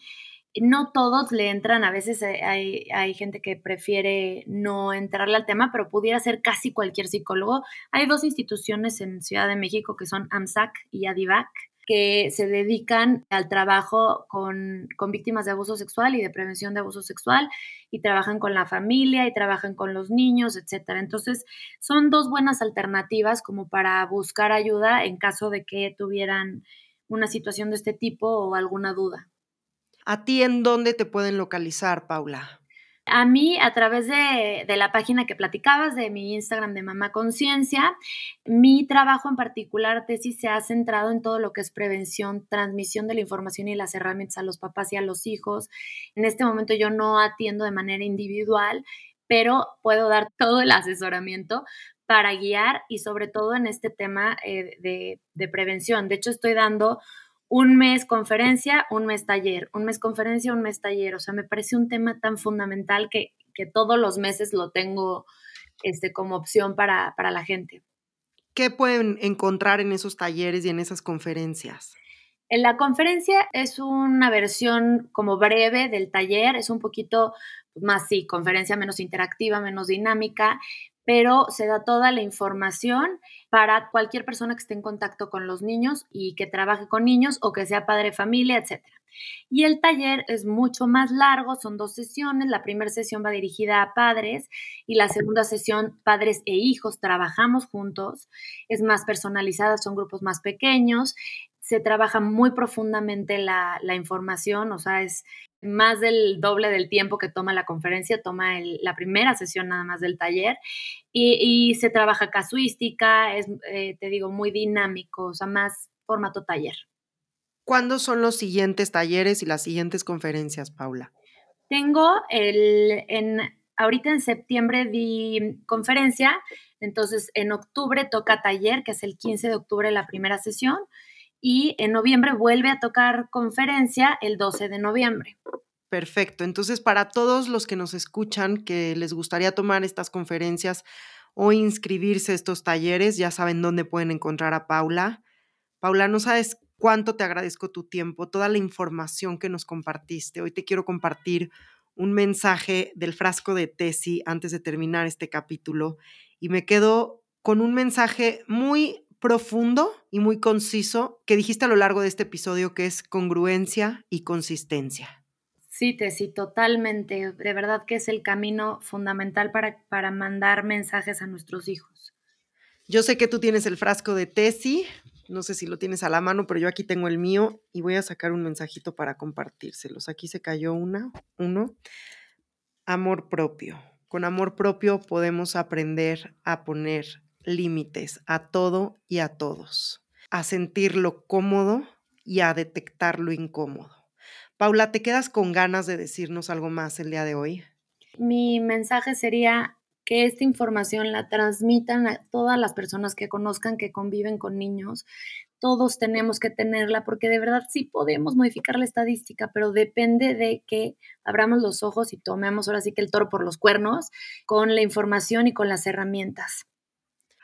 no todos le entran, a veces hay, hay, gente que prefiere no entrarle al tema, pero pudiera ser casi cualquier psicólogo. Hay dos instituciones en Ciudad de México que son AMSAC y ADIVAC, que se dedican al trabajo con, con, víctimas de abuso sexual y de prevención de abuso sexual y trabajan con la familia y trabajan con los niños, etcétera. Entonces, son dos buenas alternativas como para buscar ayuda en caso de que tuvieran una situación de este tipo o alguna duda. ¿A ti en dónde te pueden localizar, Paula? A mí, a través de, la página que platicabas, de mi Instagram de Mamá Conciencia, mi trabajo en particular, tesis, se ha centrado en todo lo que es prevención, transmisión de la información y las herramientas a los papás y a los hijos. En este momento yo no atiendo de manera individual, pero puedo dar todo el asesoramiento para guiar y sobre todo en este tema eh, de, de prevención. De hecho, estoy dando un mes conferencia, un mes taller, un mes conferencia, un mes taller. O sea, me parece un tema tan fundamental que, todos los meses lo tengo este, como opción para, para la gente. ¿Qué pueden encontrar en esos talleres y en esas conferencias? En la conferencia es una versión como breve del taller, es un poquito más, sí, conferencia menos interactiva, menos dinámica, pero se da toda la información para cualquier persona que esté en contacto con los niños y que trabaje con niños o que sea padre familia, etc. Y el taller es mucho más largo, son dos sesiones. La primera sesión va dirigida a padres y la segunda sesión padres e hijos, trabajamos juntos, es más personalizada, son grupos más pequeños se trabaja muy profundamente la, la, información, o sea, es más del doble del tiempo que toma la conferencia, toma la primera sesión nada más del taller y, se trabaja casuística, es, eh, te digo, muy dinámico, o sea, más formato taller. ¿Cuándo son los siguientes talleres y las siguientes conferencias, Paula? Tengo el, en, ahorita en septiembre di conferencia, entonces en octubre toca taller, que es el 15 de octubre la primera sesión, y en noviembre vuelve a tocar conferencia el 12 de noviembre. Perfecto. Entonces, para todos los que nos escuchan, que les gustaría tomar estas conferencias o inscribirse a estos talleres, ya saben dónde pueden encontrar a Paula. Paula, no sabes cuánto te agradezco tu tiempo, toda la información que nos compartiste. Hoy te quiero compartir un mensaje del frasco de Tesi antes de terminar este capítulo y me quedo con un mensaje muy profundo y muy conciso que dijiste a lo largo de este episodio que es congruencia y consistencia. Sí, Tessy, totalmente. De verdad que es el camino fundamental para, para mandar mensajes a nuestros hijos. Yo sé que tú tienes el frasco de Tessy, no sé si lo tienes a la mano, pero yo aquí tengo el mío y voy a sacar un mensajito para compartírselos. Aquí se cayó una, uno. Amor propio. Con amor propio podemos aprender a poner límites a todo y a todos, a sentirlo cómodo y a detectar lo incómodo. Paula, ¿te quedas con ganas de decirnos algo más el día de hoy? Mi mensaje sería que esta información la transmitan a todas las personas que conozcan que conviven con niños. Todos tenemos que tenerla porque de verdad sí podemos modificar la estadística, pero depende de que abramos los ojos y tomemos ahora sí que el toro por los cuernos con la información y con las herramientas.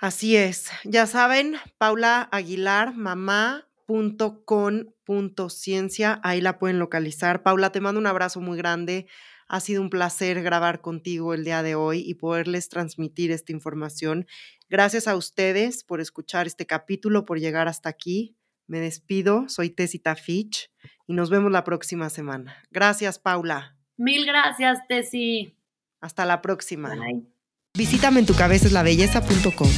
Así es. Ya saben, Paula Aguilar, mamá.con.ciencia, ahí la pueden localizar. Paula, te mando un abrazo muy grande. Ha sido un placer grabar contigo el día de hoy y poderles transmitir esta información. Gracias a ustedes por escuchar este capítulo, por llegar hasta aquí. Me despido, soy Tessita Fitch y nos vemos la próxima semana. Gracias, Paula. Mil gracias, Tessi. Hasta la próxima. Bye. Visítame en tucabeceslabelleza.com.